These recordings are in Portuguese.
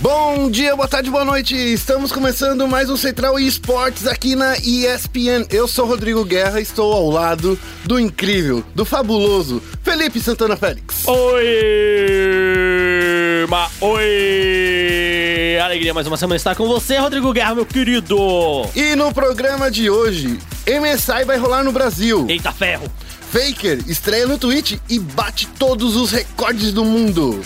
Bom dia, boa tarde, boa noite. Estamos começando mais um Central Esportes aqui na ESPN. Eu sou Rodrigo Guerra, estou ao lado do incrível, do fabuloso Felipe Santana Félix. Oi! Ma oi! Alegria mais uma semana estar com você, Rodrigo Guerra, meu querido! E no programa de hoje, MSI vai rolar no Brasil. Eita ferro! Faker estreia no Twitch e bate todos os recordes do mundo.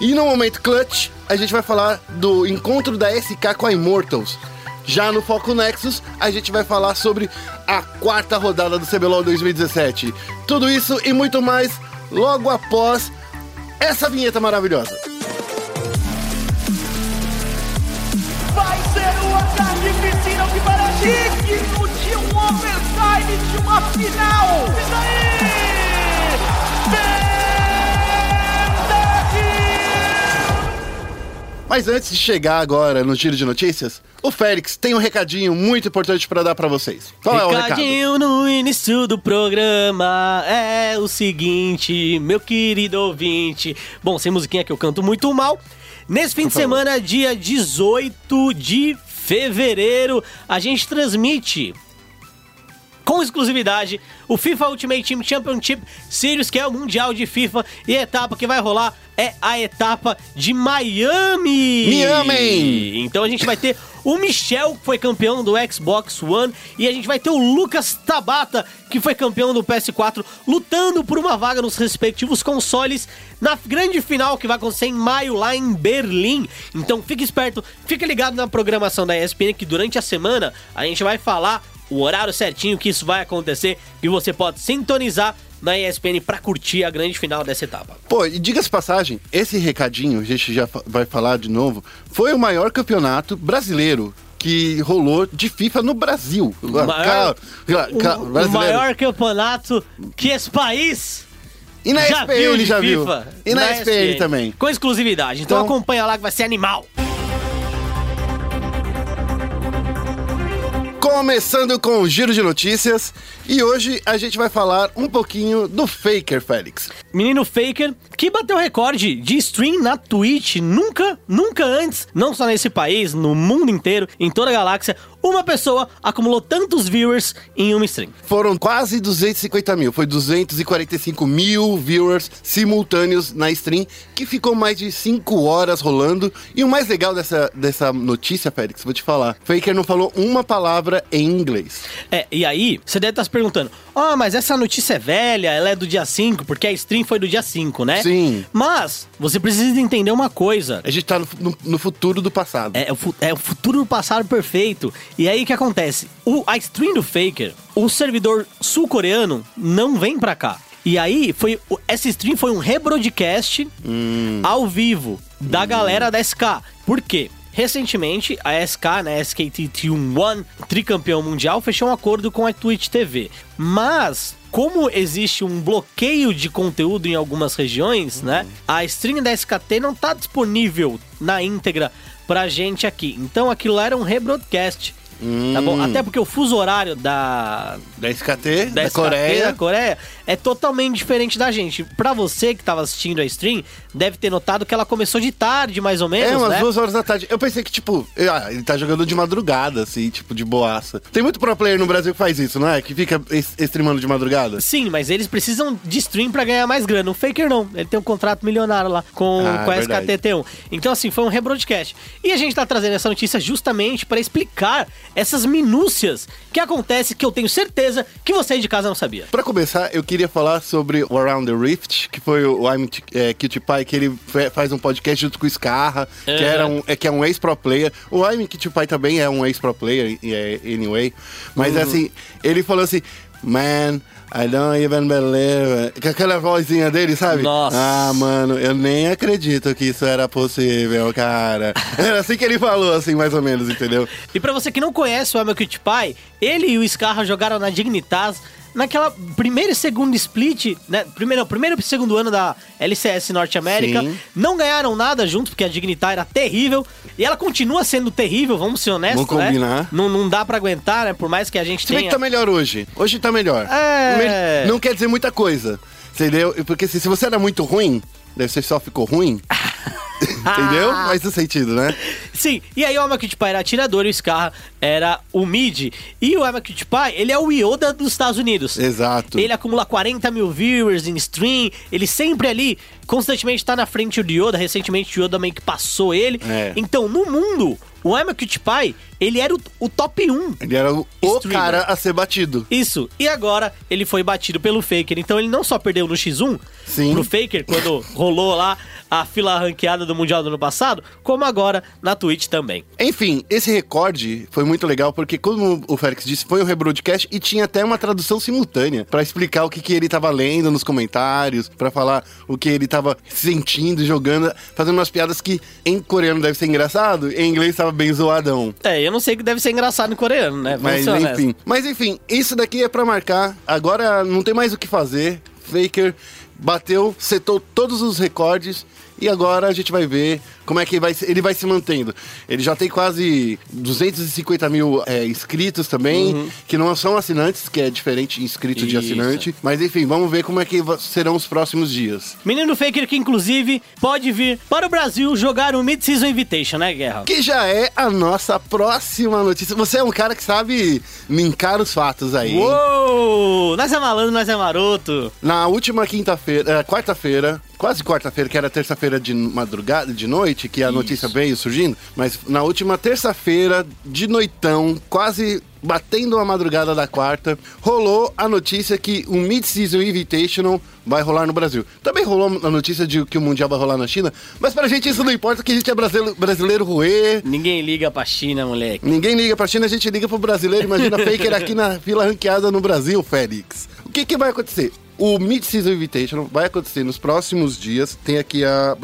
E no momento clutch, a gente vai falar do encontro da SK com a Immortals. Já no Foco Nexus, a gente vai falar sobre a quarta rodada do CBLOL 2017. Tudo isso e muito mais logo após essa vinheta maravilhosa. Vai ser uma carnificina que para digno de um overtime de uma final. Isso aí! Mas antes de chegar agora no giro de notícias, o Félix tem um recadinho muito importante para dar para vocês. Qual é o recado? Recadinho no início do programa é o seguinte, meu querido ouvinte. Bom, sem musiquinha que eu canto muito mal. Nesse fim Por de favor. semana, dia 18 de fevereiro, a gente transmite com exclusividade o FIFA Ultimate Team Championship Series, que é o Mundial de FIFA, e a etapa que vai rolar é a etapa de Miami. Miami! Então a gente vai ter o Michel, que foi campeão do Xbox One, e a gente vai ter o Lucas Tabata, que foi campeão do PS4, lutando por uma vaga nos respectivos consoles na grande final que vai acontecer em maio lá em Berlim. Então fique esperto, fique ligado na programação da ESPN que durante a semana a gente vai falar o horário certinho que isso vai acontecer e você pode sintonizar na ESPN para curtir a grande final dessa etapa. Pô, e diga-se passagem, esse recadinho, a gente já vai falar de novo, foi o maior campeonato brasileiro que rolou de FIFA no Brasil. maior- Ca- ca- O, o maior campeonato que esse país E na já SPN viu de já viu. FIFA. E na, SPN, também. Com exclusividade. Então, Então- acompanha lá que vai ser animal. Começando com o giro de notícias. E hoje a gente vai falar um pouquinho do Faker, Félix. Menino Faker, que bateu recorde de stream na Twitch. Nunca, nunca antes, não só nesse país, no mundo inteiro, em toda a galáxia, uma pessoa acumulou tantos viewers em uma stream. Foram quase 250 mil. Foi 245 mil viewers simultâneos na stream, que ficou mais de 5 horas rolando. E o mais legal dessa, dessa notícia, Félix, vou te falar. Faker não falou uma palavra em inglês. É, e aí, você deve estar se perguntando: Ah, mas essa notícia é velha, ela é do dia 5, porque a stream foi do dia 5, né? Sim. Mas, você precisa entender uma coisa. A gente tá no, no- no futuro do passado. É o, fu- é o futuro do passado perfeito. E aí o que acontece? O, a stream do Faker, o servidor sul-coreano não vem pra cá. E aí, foi, essa stream foi um rebroadcast ao vivo da galera da SK. Por quê? Recentemente, a SK, né, SKT Team One, tricampeão mundial, fechou um acordo com a Twitch TV. Mas, como existe um bloqueio de conteúdo em algumas regiões, né, a stream da SKT não tá disponível na íntegra pra gente aqui. Então, aquilo lá era um rebroadcast. Tá bom? Até porque o fuso horário da, Da SKT, da, da SKT Coreia. da Coreia é totalmente diferente da gente. Pra você que tava assistindo a stream, deve ter notado que ela começou de tarde, mais ou menos, É, umas né? duas horas da tarde. Eu pensei que, tipo, ah, ele tá jogando de madrugada, assim, tipo, de boaça. Tem muito pro player no Brasil que faz isso, não é? Que fica streamando de madrugada. Sim, mas eles precisam de stream pra ganhar mais grana. O Faker não. Ele tem um contrato milionário lá com, Ah, com a verdade. SKTT1. Então, assim, foi um rebroadcast. E a gente tá trazendo essa notícia justamente pra explicar essas minúcias que acontece que eu tenho certeza que você aí de casa não sabia. Pra começar, eu queria falar sobre o Around the Rift, que foi o I'm é, Cutie Pie, que ele faz um podcast junto com o Scarra, que, era um, é, que é um ex-pro player. O I'm Cutie Pie também é um ex-pro player, é, anyway. Mas Uhum. assim, ele falou assim, man... I don't even believe it. Com aquela vozinha dele, sabe? Nossa. Ah, mano, eu nem acredito que isso era possível, cara. Era assim que ele falou, assim, mais ou menos, entendeu? E pra você que não conhece o Amel Cutie Pie, ele e o Scarra jogaram na Dignitas naquela primeiro e segundo split, né? Primeiro, não, primeiro e segundo ano da LCS Norte América. Sim. Não ganharam nada juntos, porque a Dignitas era terrível. E ela continua sendo terrível, vamos ser honestos, Vamos combinar. né? Não, não dá pra aguentar, né? Por mais que a gente Se bem que tenha... tá melhor hoje. Hoje tá melhor. É. Não quer dizer muita coisa. Entendeu? Porque se, se você era muito ruim, daí você só ficou ruim. Entendeu? Faz esse sentido, né? Sim, e aí o Amakutpai era atirador e o Scarra era o mid. E o Amakutpai, ele é o Yoda dos Estados Unidos. Exato. Ele acumula 40 mil viewers em stream, ele sempre ali, constantemente tá na frente do Yoda, recentemente o Yoda meio que passou ele. É. Então, no mundo, o Amakutpai, ele era o, o top 1 Ele era o, o cara a ser batido. Isso. E agora ele foi batido pelo Faker. Então ele não só perdeu no X1 Sim. pro Faker quando rolou lá a fila ranqueada do Mundial do ano passado, como agora na Twitch também. Enfim, esse recorde foi muito legal porque, como o Félix disse, foi um rebroadcast e tinha até uma tradução simultânea pra explicar o que, que ele tava lendo nos comentários, pra falar o que ele tava sentindo, jogando, fazendo umas piadas que em coreano deve ser engraçado, em inglês tava bem zoadão. É, eu não sei que deve ser engraçado em coreano, né? Mas enfim, mas enfim, isso daqui é pra marcar. Agora não tem mais o que fazer. Faker bateu, setou todos os recordes e agora a gente vai ver como é que vai, se- ele vai se mantendo. Ele já tem quase 250 mil é, inscritos também, que não são assinantes, que é diferente inscrito de Uhum. Isso. assinante. Mas enfim, vamos ver como é que serão os próximos dias. Menino Faker que inclusive pode vir para o Brasil jogar o Mid-Season Invitation, né, Guerra? Que já é a nossa próxima notícia. Você é um cara que sabe mincar os fatos aí. Uou! Nós é malandro, nós é maroto. Na última quinta-feira, eh, quarta-feira, quase quarta-feira, que era terça-feira de madrugada, de noite, que a notícia veio surgindo, mas na última terça-feira, de noitão, quase batendo a madrugada da quarta, rolou a notícia que o Mid-Season Invitational vai rolar no Brasil. Também rolou a notícia de que o Mundial vai rolar na China, mas pra gente isso não importa, que a gente é brasileiro, brasileiro ruê, Ninguém liga pra China, moleque. Ninguém liga pra China, a gente liga pro brasileiro. Imagina Faker aqui na fila ranqueada no Brasil, Félix. O que, que vai acontecer? O Mid-Season Invitation vai acontecer nos próximos dias. Tem aqui a.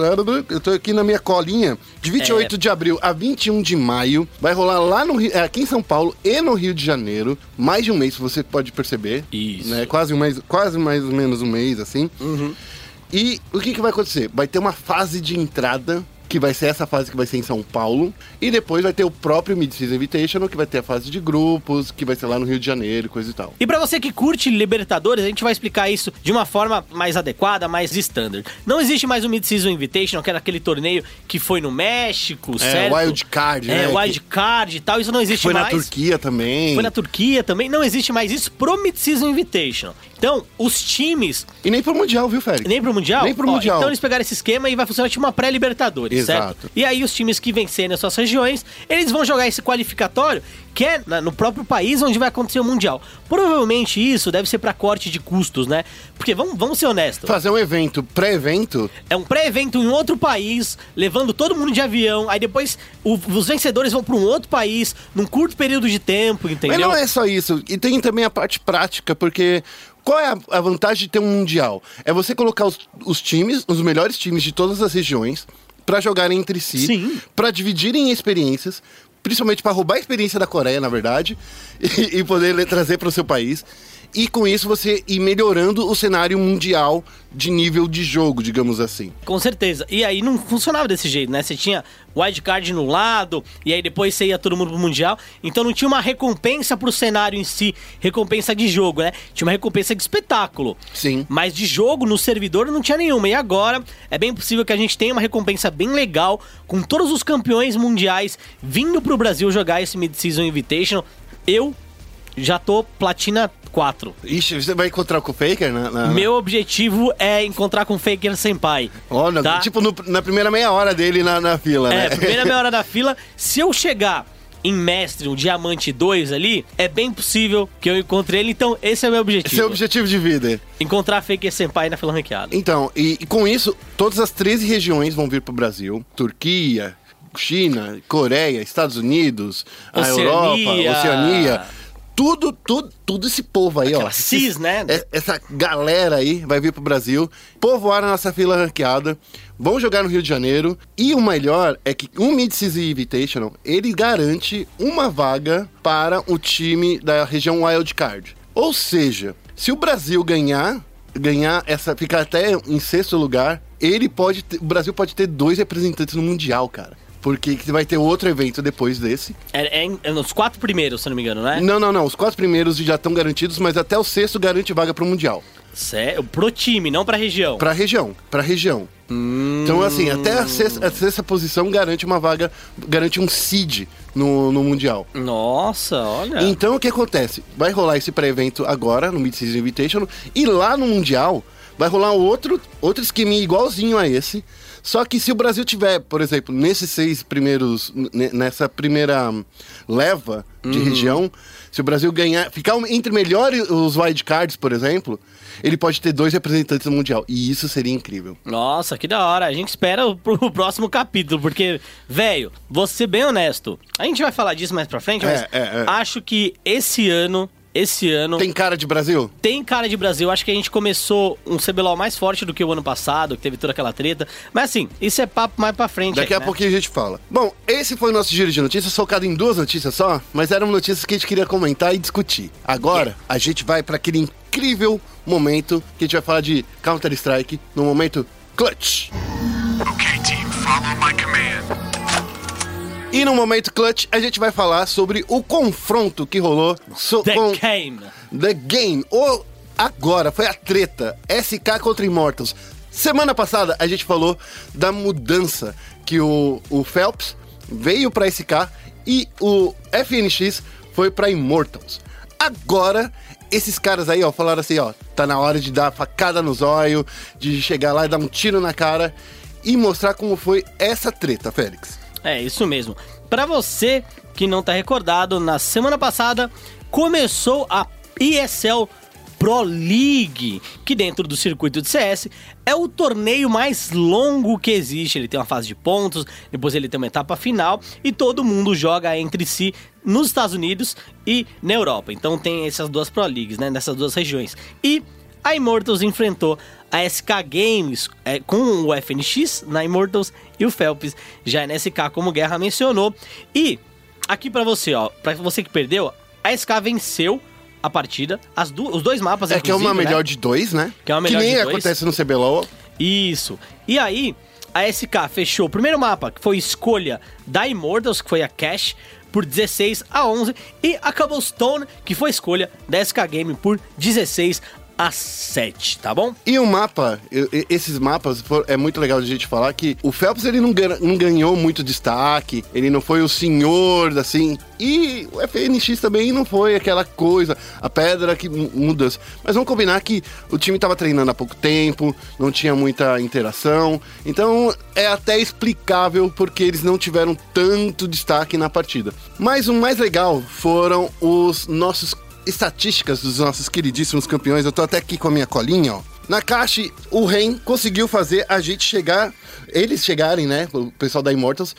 Eu tô aqui na minha colinha. De 28 É. de abril a 21 de maio. Vai rolar lá no Rio, é, aqui em São Paulo e no Rio de Janeiro. Mais de um mês, você pode perceber. Isso. Né? Quase, um mês, quase mais ou menos um mês, assim. E o que, que vai acontecer? Vai ter uma fase de entrada, que vai ser essa fase que vai ser em São Paulo. E depois vai ter o próprio Mid-Season Invitational, que vai ter a fase de grupos, que vai ser lá no Rio de Janeiro, coisa e tal. E pra você que curte Libertadores, a gente vai explicar isso de uma forma mais adequada, mais standard. Não existe mais o Mid-Season Invitation, que era aquele torneio que foi no México, certo? Wild Card, É, né? Wild Card e tal, isso não existe Foi na mais. Turquia também. Foi na Turquia também, não existe mais isso pro Mid-Season Invitation. Então, os times, E nem pro Mundial, viu, Félix? nem pro Mundial? Nem pro Ó, Mundial. Então eles pegaram esse esquema e vai funcionar tipo uma pré-Libertadores, Exato. certo? E aí os times que vencerem as suas regiões, eles vão jogar esse qualificatório, que é na- no próprio país onde vai acontecer o Mundial. Provavelmente isso deve ser pra corte de custos, né? Porque vamos, vamos ser honestos. Fazer um evento, pré-evento, É um pré-evento em outro país, levando todo mundo de avião, aí depois o- os vencedores vão pra um outro país, num curto período de tempo, entendeu? Mas não é só isso. E tem também a parte prática, porque qual é a, vantagem de ter um mundial? É você colocar os, os times, os melhores times de todas as regiões, pra jogarem entre si, pra dividirem experiências, principalmente pra roubar a experiência da Coreia, na verdade, e, e poder trazer para o seu país. E com isso você ir melhorando o cenário mundial de nível de jogo, digamos assim. Com certeza. E aí não funcionava desse jeito, né? Você tinha wildcard no lado, e aí depois você ia todo mundo pro Mundial. Então não tinha uma recompensa pro cenário em si, recompensa de jogo, né? Tinha uma recompensa de espetáculo. Sim. Mas de jogo no servidor não tinha nenhuma. E agora é bem possível que a gente tenha uma recompensa bem legal, com todos os campeões mundiais vindo pro Brasil jogar esse Mid-Season Invitational. Eu já tô platina 4. Ixi, você vai encontrar com o Faker na, na- Meu objetivo é encontrar com o Faker Senpai. Olha, tá? tipo no- na primeira meia hora dele na, na fila, É, né? primeira meia hora da fila. Se eu chegar em mestre, um diamante 2 ali, é bem possível que eu encontre ele. Então, esse é o meu objetivo. Esse é o objetivo de vida. Encontrar Faker Senpai na fila ranqueada. Então, e, e com isso, todas as 13 regiões vão vir pro Brasil. Turquia, China, Coreia, Estados Unidos, a Oceania. Europa, Oceania. Tudo, tudo, tudo esse povo aí, ó. Aquela cis, né? É- Essa galera aí vai vir pro Brasil, povoar a nossa fila ranqueada, vão jogar no Rio de Janeiro. E o melhor é que o Mid-Season Invitational, ele garante uma vaga para o time da região Wild Card. Ou seja, se o Brasil ganhar, ganhar essa, ficar até em sexto lugar, ele pode ter- o Brasil pode ter dois representantes no Mundial, cara. Porque vai ter outro evento depois desse. É, é é nos quatro primeiros, se não me engano, né? Não, não, não. Os quatro primeiros já estão garantidos, mas até o sexto garante vaga pro Mundial. Cé- pro time, não pra região. Pra região, pra região. Então, assim, até a sexta, a sexta posição garante uma vaga, garante um seed no, no Mundial. Nossa, olha. Então, o que acontece? Vai rolar esse pré-evento agora, no Mid-Season Invitational, e lá no Mundial vai rolar outro, outro esqueminha igualzinho a esse. Só que se o Brasil tiver, por exemplo, nesses seis primeiros, nessa primeira leva de região, se o Brasil ganhar, ficar entre melhores os wildcards, por exemplo, ele pode ter dois representantes no Mundial. E isso seria incrível. Nossa, que da hora. A gente espera o, próximo capítulo, porque, velho, vou ser bem honesto. A gente vai falar disso mais pra frente, mas É, é, é. acho que esse ano, esse ano. Tem cara de Brasil? Tem cara de Brasil, acho que a gente começou um CBLOL mais forte do que o ano passado, que teve toda aquela treta. Mas assim, isso é papo mais pra frente. Daqui aí, a né? pouquinho a gente fala. Bom, esse foi o nosso giro de notícias, focado em duas notícias só, mas eram notícias que a gente queria comentar e discutir. Agora, a gente vai para aquele incrível momento que a gente vai falar de Counter-Strike, no momento clutch. Okay, team, follow my command. E no momento clutch, a gente vai falar sobre o confronto que rolou so- The com Game. The Game. O agora foi a treta SK contra Immortals. Semana passada a gente falou da mudança que o, o Phelps veio pra SK e o FNX foi pra Immortals. Agora esses caras aí, ó, falaram assim, ó, tá na hora de dar facada no zóio, de chegar lá e dar um tiro na cara e mostrar como foi essa treta, Félix. É, isso mesmo. Pra você que não tá recordado, na semana passada começou a ESL Pro League, que dentro do circuito de CS é o torneio mais longo que existe. Ele tem uma fase de pontos, depois ele tem uma etapa final e todo mundo joga entre si nos Estados Unidos e na Europa. Então tem essas duas Pro Leagues, né, nessas duas regiões. E a Immortals enfrentou a SK Games é, com o FNX na Immortals e o Phelps já na SK, como Guerra mencionou. E aqui pra você, ó, para você que perdeu, a SK venceu a partida, as du- os dois mapas É que é uma né? melhor de dois, né? Que é uma melhor nem de dois. acontece no CBLOL. Isso. E aí, a SK fechou o primeiro mapa, que foi escolha da Immortals, que foi a Cash, por 16 a 11, e a Cobblestone, que foi escolha da SK Game por 16 a 7, tá bom? E o mapa, esses mapas, é muito legal de gente falar que o Phelps ele não, gan- não ganhou muito destaque, ele não foi o senhor, assim, e o FNX também não foi aquela coisa, a pedra que mu- mudança. Mas vamos combinar que o time tava treinando há pouco tempo, não tinha muita interação, então é até explicável porque eles não tiveram tanto destaque na partida. Mas o mais legal foram os nossos estatísticas dos nossos queridíssimos campeões. Eu tô até aqui com a minha colinha, ó. Na caixa, o Ren conseguiu fazer a gente chegar, eles chegarem, né, o pessoal da Immortals,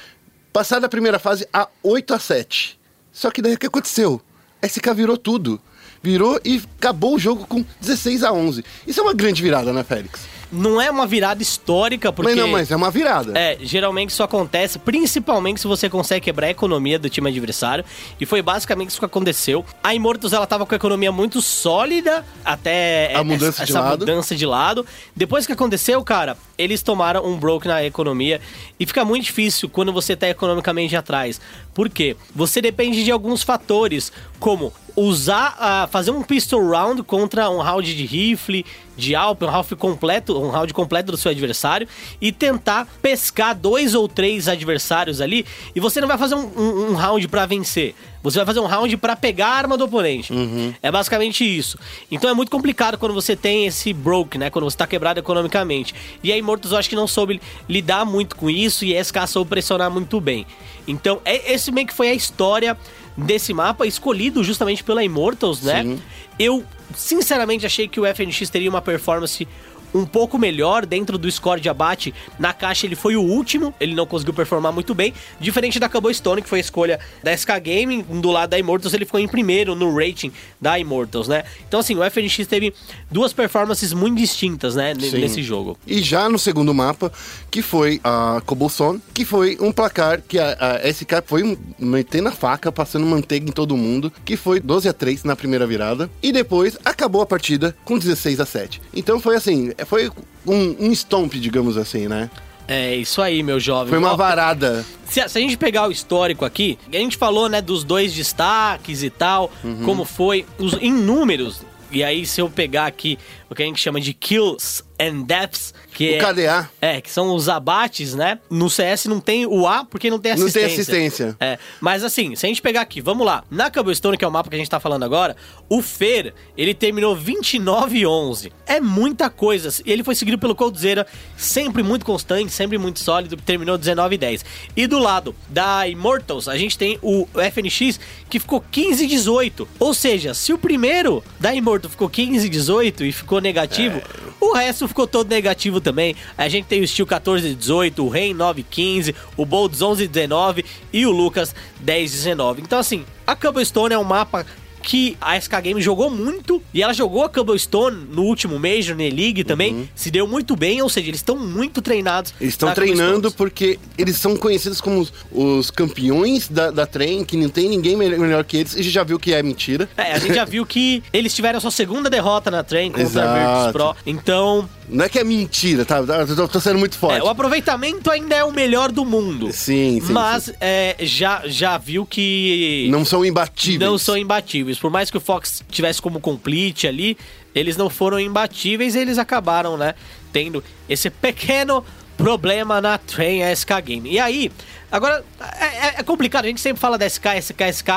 passar da primeira fase a 8 a 7. Só que daí o que aconteceu? SK virou tudo. Virou e acabou o jogo com 16 a 11. Isso é uma grande virada, né, Félix? Não é uma virada histórica, porque... Mas não, mas é uma virada. É, geralmente isso acontece, principalmente se você consegue quebrar a economia do time adversário. E foi basicamente isso que aconteceu. A Immortals, ela tava com a economia muito sólida até A essa- mudança de essa lado. mudança de lado. Depois que aconteceu, cara, eles tomaram um broke na economia. E fica muito difícil quando você tá economicamente atrás. Por quê? Você depende de alguns fatores, como usar, ah, fazer um pistol round contra um round de rifle, de Alp, um round completo, um round completo do seu adversário e tentar pescar dois ou três adversários ali. E você não vai fazer um, um- um round pra vencer. Você vai fazer um round pra pegar a arma do oponente. É basicamente isso. Então é muito complicado quando você tem esse broke, né? Quando você tá quebrado economicamente. E a Immortals eu acho que não soube lidar muito com isso e a SK soube pressionar muito bem. Então, é, esse meio que foi a história desse mapa, escolhido justamente pela Immortals, né? Sim. Eu, sinceramente, achei que o FNX teria uma performance um pouco melhor dentro do score de abate. Na caixa ele foi o último, ele não conseguiu performar muito bem. Diferente da Cobblestone, que foi a escolha da SK Gaming, do lado da Immortals, ele ficou em primeiro no rating da Immortals, né? Então, assim, o FNX teve duas performances muito distintas, né, Sim. nesse jogo. E já no segundo mapa, que foi a Cobblestone, que foi um placar que a, a SK foi metendo a faca, passando manteiga em todo mundo, que foi 12 a 3 na primeira virada. E depois acabou a partida com 16 a 7. Então foi assim, foi um, um stomp, digamos assim, né? É isso aí, meu jovem. Foi uma varada. Se a, se a gente pegar o histórico aqui, a gente falou, né, dos dois destaques e tal, como foi os, em números. E aí, se eu pegar aqui o que a gente chama de kills and Deaths, que O é, KDA. é, que são os abates, né? No CS não tem o A porque não tem Não assistência. tem assistência. É, mas assim, se a gente pegar aqui, vamos lá. Na Cobblestone, que é o mapa que a gente tá falando agora, o Fer, ele terminou 29 e 11. É muita coisa. Ele foi seguido pelo Coldzera, sempre muito constante, sempre muito sólido, terminou 19 e 10. E do lado da Immortals, a gente tem o FNX, que ficou 15 e 18. Ou seja, se o primeiro da Immortal ficou 15 e 18 e ficou negativo, o resto ficou todo negativo também. A gente tem o Steel 14 e 18, o Rain 9 e 15, o Bolds 11 e 19 o Lucas 10 e 19. Então assim, a Cobblestone é um mapa que a SK Games jogou muito e ela jogou a Cobblestone no último Major, na League também, se deu muito bem, ou seja, eles estão muito treinados. Eles estão na treinando porque eles são conhecidos como os, os campeões da, da trem, que não tem ninguém melhor, que eles. E a gente já viu que é mentira. É, a gente já viu que eles tiveram a sua segunda derrota na Train contra a Exato. Virtus Pro. Então, Não é que é mentira, tá? Eu tô, sendo muito forte. é, o aproveitamento ainda é o melhor do mundo. Sim, sim. Mas é, já, já viu que Não são imbatíveis. não são imbatíveis. Por mais que o Fox tivesse como complete ali, eles não foram imbatíveis e eles acabaram, né, tendo esse pequeno problema na Train SK Game. E aí, agora, é, é- é complicado, a gente sempre fala da SK, SK, SK.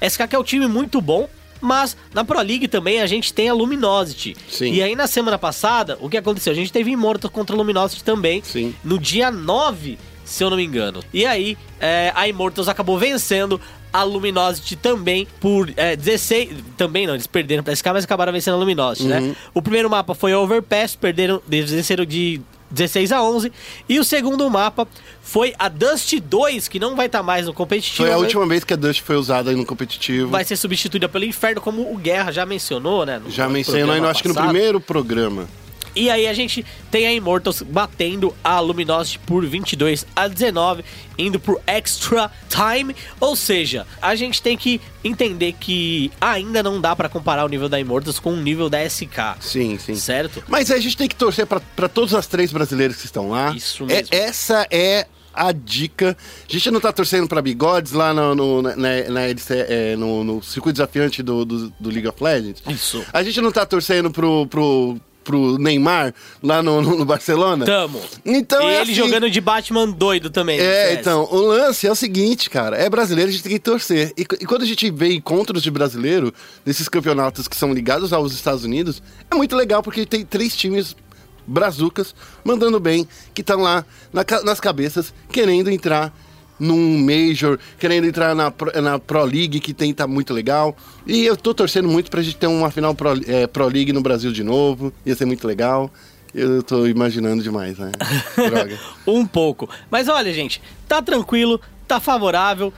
SK que é um time muito bom, mas na Pro League também a gente tem a Luminosity. Sim. E aí na semana passada, o que aconteceu? A gente teve Immortal contra a Luminosity também, Sim. no dia 9, se eu não me engano. E aí, é, a Immortals acabou vencendo a Luminosity também por é, 16. Também não, eles perderam pra SK, mas acabaram vencendo a Luminosity, Uhum. né? O primeiro mapa foi Overpass, perderam, eles venceram de 16 a 11. E o segundo mapa foi a Dust 2, que não vai estar mais no competitivo. Foi a né? última vez que a Dust foi usada no competitivo. Vai ser substituída pelo Inferno, como o Guerra já mencionou, né? Já mencionei, programa acho que no primeiro programa. E aí a gente tem a Immortals batendo a Luminosity por 22 a 19, indo pro Extra Time. Ou seja, a gente tem que entender que ainda não dá pra comparar o nível da Immortals com o nível da SK. Sim, sim. Certo? Mas a gente tem que torcer pra pra todas as três brasileiras que estão lá. Isso É- mesmo. essa é a dica. A gente não tá torcendo pra bigodes lá no, no, na, na é, no, no circuito desafiante do, do, do League of Legends. Isso. A gente não tá torcendo pro, pro, pro Neymar lá no, no, Barcelona. Tamo. Então e é ele assim. jogando de Batman doido também. É, então, o lance é o seguinte, cara. É brasileiro, a gente tem que torcer. E, e quando a gente vê encontros de brasileiro, nesses campeonatos que são ligados aos Estados Unidos, é muito legal porque tem três times brazucas mandando bem, que estão lá na nas cabeças, querendo entrar num Major, querendo entrar na, Pro- na Pro League, que tem, tá muito legal. E eu tô torcendo muito pra gente ter uma final Pro, é, Pro League no Brasil de novo. Ia ser muito legal. Eu tô imaginando demais, né? Droga. Um pouco. Mas olha, gente, tá tranquilo, tá favorável,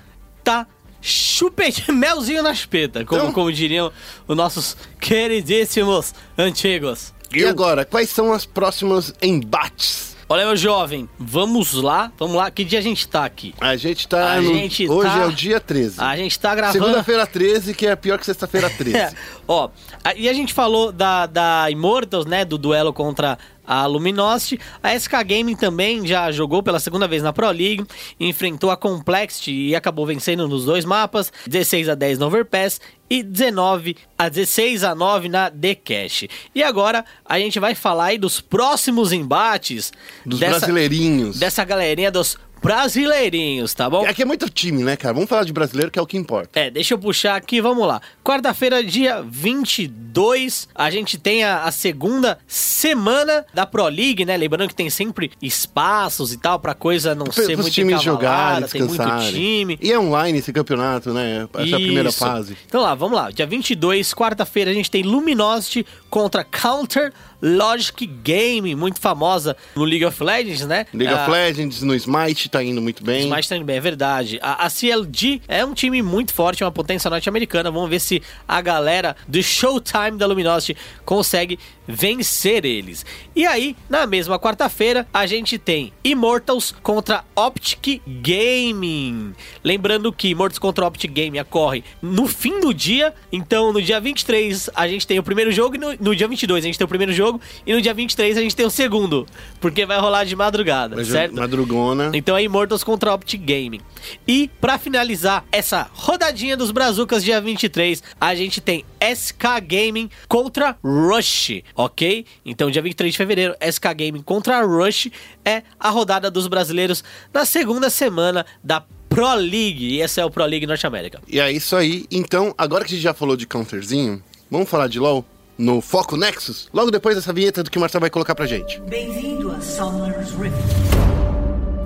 tá chupete, melzinho na chupeta, como, Então- como diriam os nossos queridíssimos antigos. E agora, quais são as próximas embates? Olha, meu jovem, vamos lá, vamos lá. Que dia a gente tá aqui? A gente tá A no... gente Hoje tá- é o dia 13. A gente tá gravando. Segunda-feira 13, que é pior que sexta-feira 13. É, ó, e a gente falou da, da Immortals, né? Do duelo contra a Luminosity. A SK Gaming também já jogou pela segunda vez na Pro League, enfrentou a Complexity e acabou vencendo nos dois mapas, 16 a 10 no Overpass e 19 a 16 a 9 na The Cash. E agora a gente vai falar aí dos próximos embates Dos brasileirinhos. dessa galerinha dos brasileirinhos, tá bom? Aqui é muito time, né, cara? Vamos falar de brasileiro, que é o que importa. É, deixa eu puxar aqui, vamos lá. Quarta-feira, dia 22, a gente tem a, a segunda semana da Pro League, né? Lembrando que tem sempre espaços e tal, pra coisa não ser muito times jogarem, tem muito time. E é online esse campeonato, né? Essa é a primeira Isso. fase. Então lá, vamos lá. Dia 22, quarta-feira, a gente tem Luminosity contra Counter Logic Game, muito famosa no League of Legends, né? League Ah, of Legends, no Smite, tá indo muito bem. Mas também é verdade. A, a CLG é um time muito forte, uma potência norte-americana. Vamos ver se a galera do Showtime da Luminosity consegue vencer eles. E aí, na mesma quarta-feira, a gente tem Immortals contra Optic Gaming. Lembrando que Immortals contra Optic Gaming ocorre no fim do dia. Então, no dia 23, a gente tem o primeiro jogo. E no, no dia 22, a gente tem o primeiro jogo. E no dia 23, a gente tem o segundo. Porque vai rolar de madrugada, certo? Madrugona. Então a Immortals contra a Optic Gaming. E pra finalizar essa rodadinha dos Brazucas dia 23, a gente tem SK Gaming contra Rush, ok? Então dia 23 de fevereiro, SK Gaming contra Rush é a rodada dos brasileiros na segunda semana da Pro League. E esse é o Pro League Norte América. E é isso aí. Então, agora que a gente já falou de counterzinho, vamos falar de LoL no Foco Nexus? Logo depois dessa vinheta do que o Marcelo vai colocar pra gente. Bem-vindo a Summoner's Rift.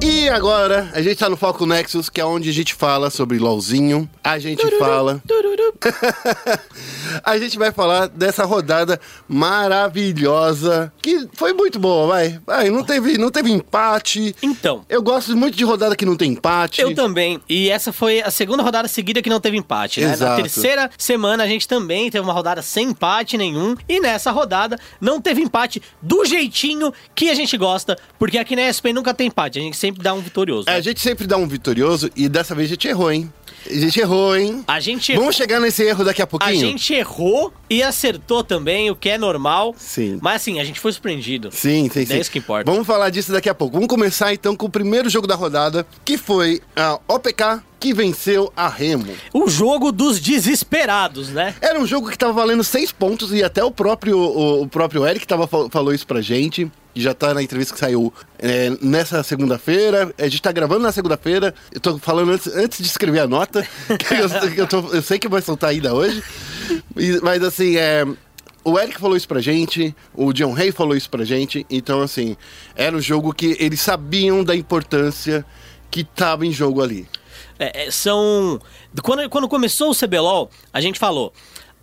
E agora, a gente tá no Foco Nexus, que é onde a gente fala sobre LOLzinho. A gente fala. a gente vai falar dessa rodada maravilhosa, que foi muito boa, vai. Vai, não teve, não teve empate. Então, Eu gosto muito de rodada que não tem empate. Eu também. E essa foi a segunda rodada seguida que não teve empate, né? Na Exato. terceira semana a gente também teve uma rodada sem empate nenhum. E nessa rodada não teve empate do jeitinho que a gente gosta. Porque aqui na ESPN nunca tem empate. A gente sempre dá um vitorioso. É, né? a gente sempre dá um vitorioso e dessa vez a gente errou, hein? A gente errou, hein? A gente errou. Vamos chegar nesse erro daqui a A pouquinho? gente errou e acertou também, o que é normal. Sim. Mas assim, a gente foi surpreendido. Sim, sim, sim. É isso que importa. Vamos falar disso daqui a pouco. Vamos começar então com o primeiro jogo da rodada, que foi a OPK que venceu a Remo. O jogo dos desesperados, né? Era um jogo que tava valendo seis pontos e até o próprio, o, o próprio Eric tava, fal- falou isso pra gente. Já tá na entrevista que saiu é, nessa segunda-feira. A gente tá gravando na segunda-feira. Eu tô falando antes, antes de escrever a nota. que eu, eu tô- eu sei que vai soltar ainda hoje. E- mas assim, é. O Eric falou isso pra gente, o John Hay falou isso pra gente, então assim, era um jogo que eles sabiam da importância que tava em jogo ali. É, é, são. Quando, quando começou o CBLOL, a gente falou: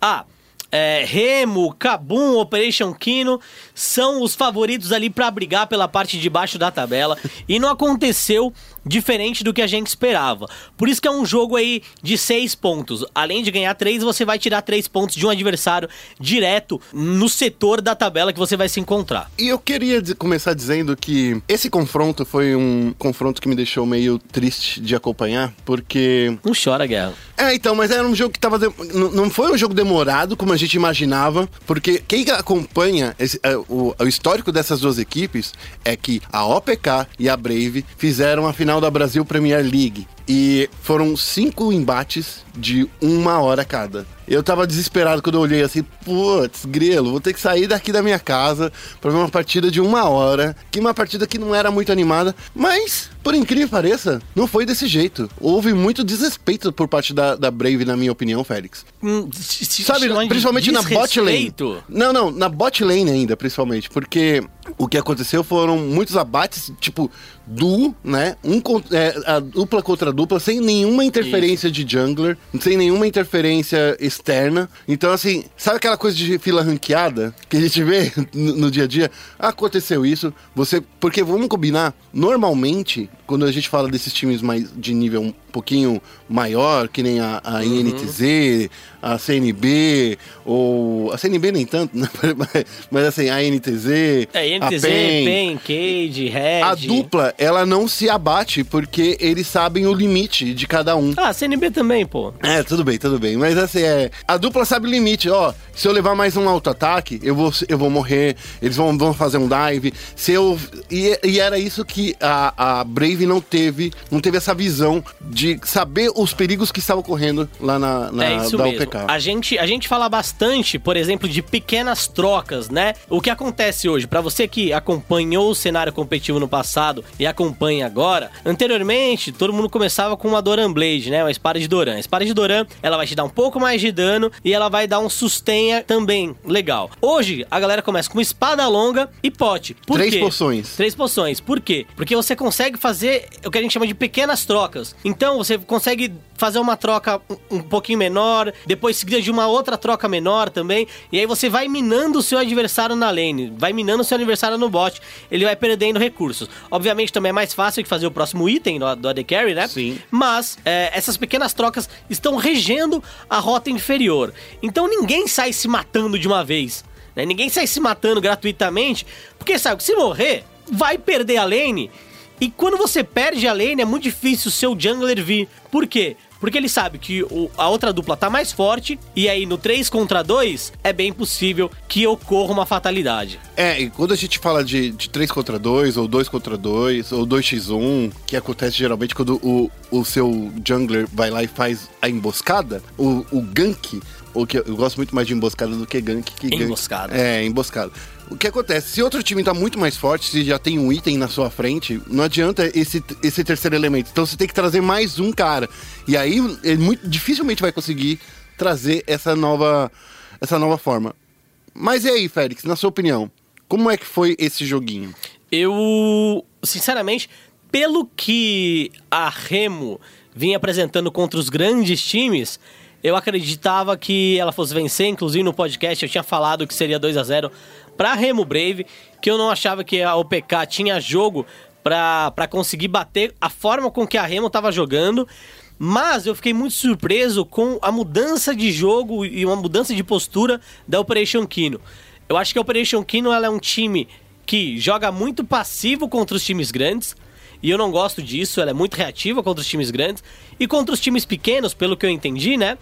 ah, é, Remo, Kabum, Operation Kino são os favoritos ali pra brigar pela parte de baixo da tabela. e não aconteceu diferente do que a gente esperava. Por isso que é um jogo aí de seis pontos. Além de ganhar três, você vai tirar três pontos de um adversário direto no setor da tabela que você vai se encontrar. E eu queria começar dizendo que esse confronto foi um confronto que me deixou meio triste de acompanhar, porque. Não chora, Guerra. É, então, mas era um jogo que tava. de- Não não foi um jogo demorado, como a gente imaginava, porque quem acompanha esse- é, o, o histórico dessas duas equipes é que a OPK e a Brave fizeram a final da Brasil Premier League. E foram cinco embates de uma hora cada. Eu tava desesperado quando eu olhei assim, putz, grelo, vou ter que sair daqui da minha casa pra ver uma partida de uma hora, que uma partida que não era muito animada, mas, por incrível que pareça, não foi desse jeito. Houve muito desrespeito por parte da, da Brave, na minha opinião, Félix. Hum, Sabe, principalmente na bot lane. Não, não, na bot lane ainda, principalmente, porque o que aconteceu foram muitos abates, tipo, duo, né? Um, é, a dupla contra dupla, sem nenhuma interferência de jungler, sem nenhuma interferência externa. Então, assim, sabe aquela coisa de fila ranqueada que a gente vê no, no dia a dia? Aconteceu isso, você. Porque vamos combinar, normalmente, quando a gente fala desses times mais de nível um pouquinho maior, que nem a, a INTZ, a CNB, ou. A CNB nem tanto, né? Mas, assim, a NTZ. É, a INTZ, PEN, PEN, Cage, Red. a dupla, ela não se abate porque eles sabem o limite de cada um. Ah, CNB também, pô. É, tudo bem, tudo bem. Mas assim, é. A dupla sabe o limite, ó. Se eu levar mais um auto-ataque, eu vou, eu vou morrer. Eles vão, vão fazer um dive. Se eu. E, e era isso que a, a Brave não teve. Não teve essa visão de saber os perigos que estavam ocorrendo lá na, na é isso da mesmo. OPK. A gente, a gente fala bastante, por exemplo, de pequenas trocas, né? O que acontece hoje, Pra você que acompanhou o cenário competitivo no passado e acompanha agora, anteriormente todo mundo começava com uma Doran Blade, né? Uma espada de Doran. A espada de Doran, ela vai te dar um pouco mais de dano e ela vai dar um sustenha também legal. Hoje a galera começa com espada longa e pote. Por Três quê? poções. Três poções. Por quê? Porque você consegue fazer o que a gente chama de pequenas trocas. Então você consegue fazer uma troca um, um pouquinho menor, depois seguida de uma outra troca menor também, e aí você vai minando o seu adversário na lane, vai minando o seu adversário no bot, ele vai perdendo recursos. Obviamente também é mais fácil que fazer o próximo item do, do AD Carry, né? Sim. Mas é, essas pequenas trocas estão regendo a rota inferior. Então ninguém sai se matando de uma vez. né? Ninguém sai se matando gratuitamente, porque sabe que se morrer, vai perder a lane. E quando você perde a lane, é muito difícil o seu jungler vir. Por quê? Porque ele sabe que o- a outra dupla tá mais forte, e aí no 3 contra 2 é bem possível que ocorra uma fatalidade. É, e quando a gente fala de, de 3 contra 2, ou 2 contra 2, ou 2x1, que acontece geralmente quando o, o seu jungler vai lá e faz a emboscada, o, o gank, o que eu, gosto muito mais de emboscada do que gank. Que gank- Emboscada. É, emboscada. O que acontece? Se outro time tá muito mais forte, se já tem um item na sua frente, não adianta esse, esse terceiro elemento. Então você tem que trazer mais um cara. E aí ele muito, dificilmente vai conseguir trazer essa nova, essa nova forma. Mas e aí, Félix, na sua opinião, como é que foi esse joguinho? Eu, sinceramente, pelo que a Remo vinha apresentando contra os grandes times, eu acreditava que ela fosse vencer. Inclusive no podcast eu tinha falado que seria 2 a 0 para Remo Brave, que eu não achava que a OPK tinha jogo para conseguir bater a forma com que a Remo estava jogando. Mas eu fiquei muito surpreso com a mudança de jogo e uma mudança de postura da Operation Kino. Eu acho que a Operation Kino ela é um time que joga muito passivo contra os times grandes. E eu não gosto disso, ela é muito reativa contra os times grandes. E contra os times pequenos, pelo que eu entendi, né?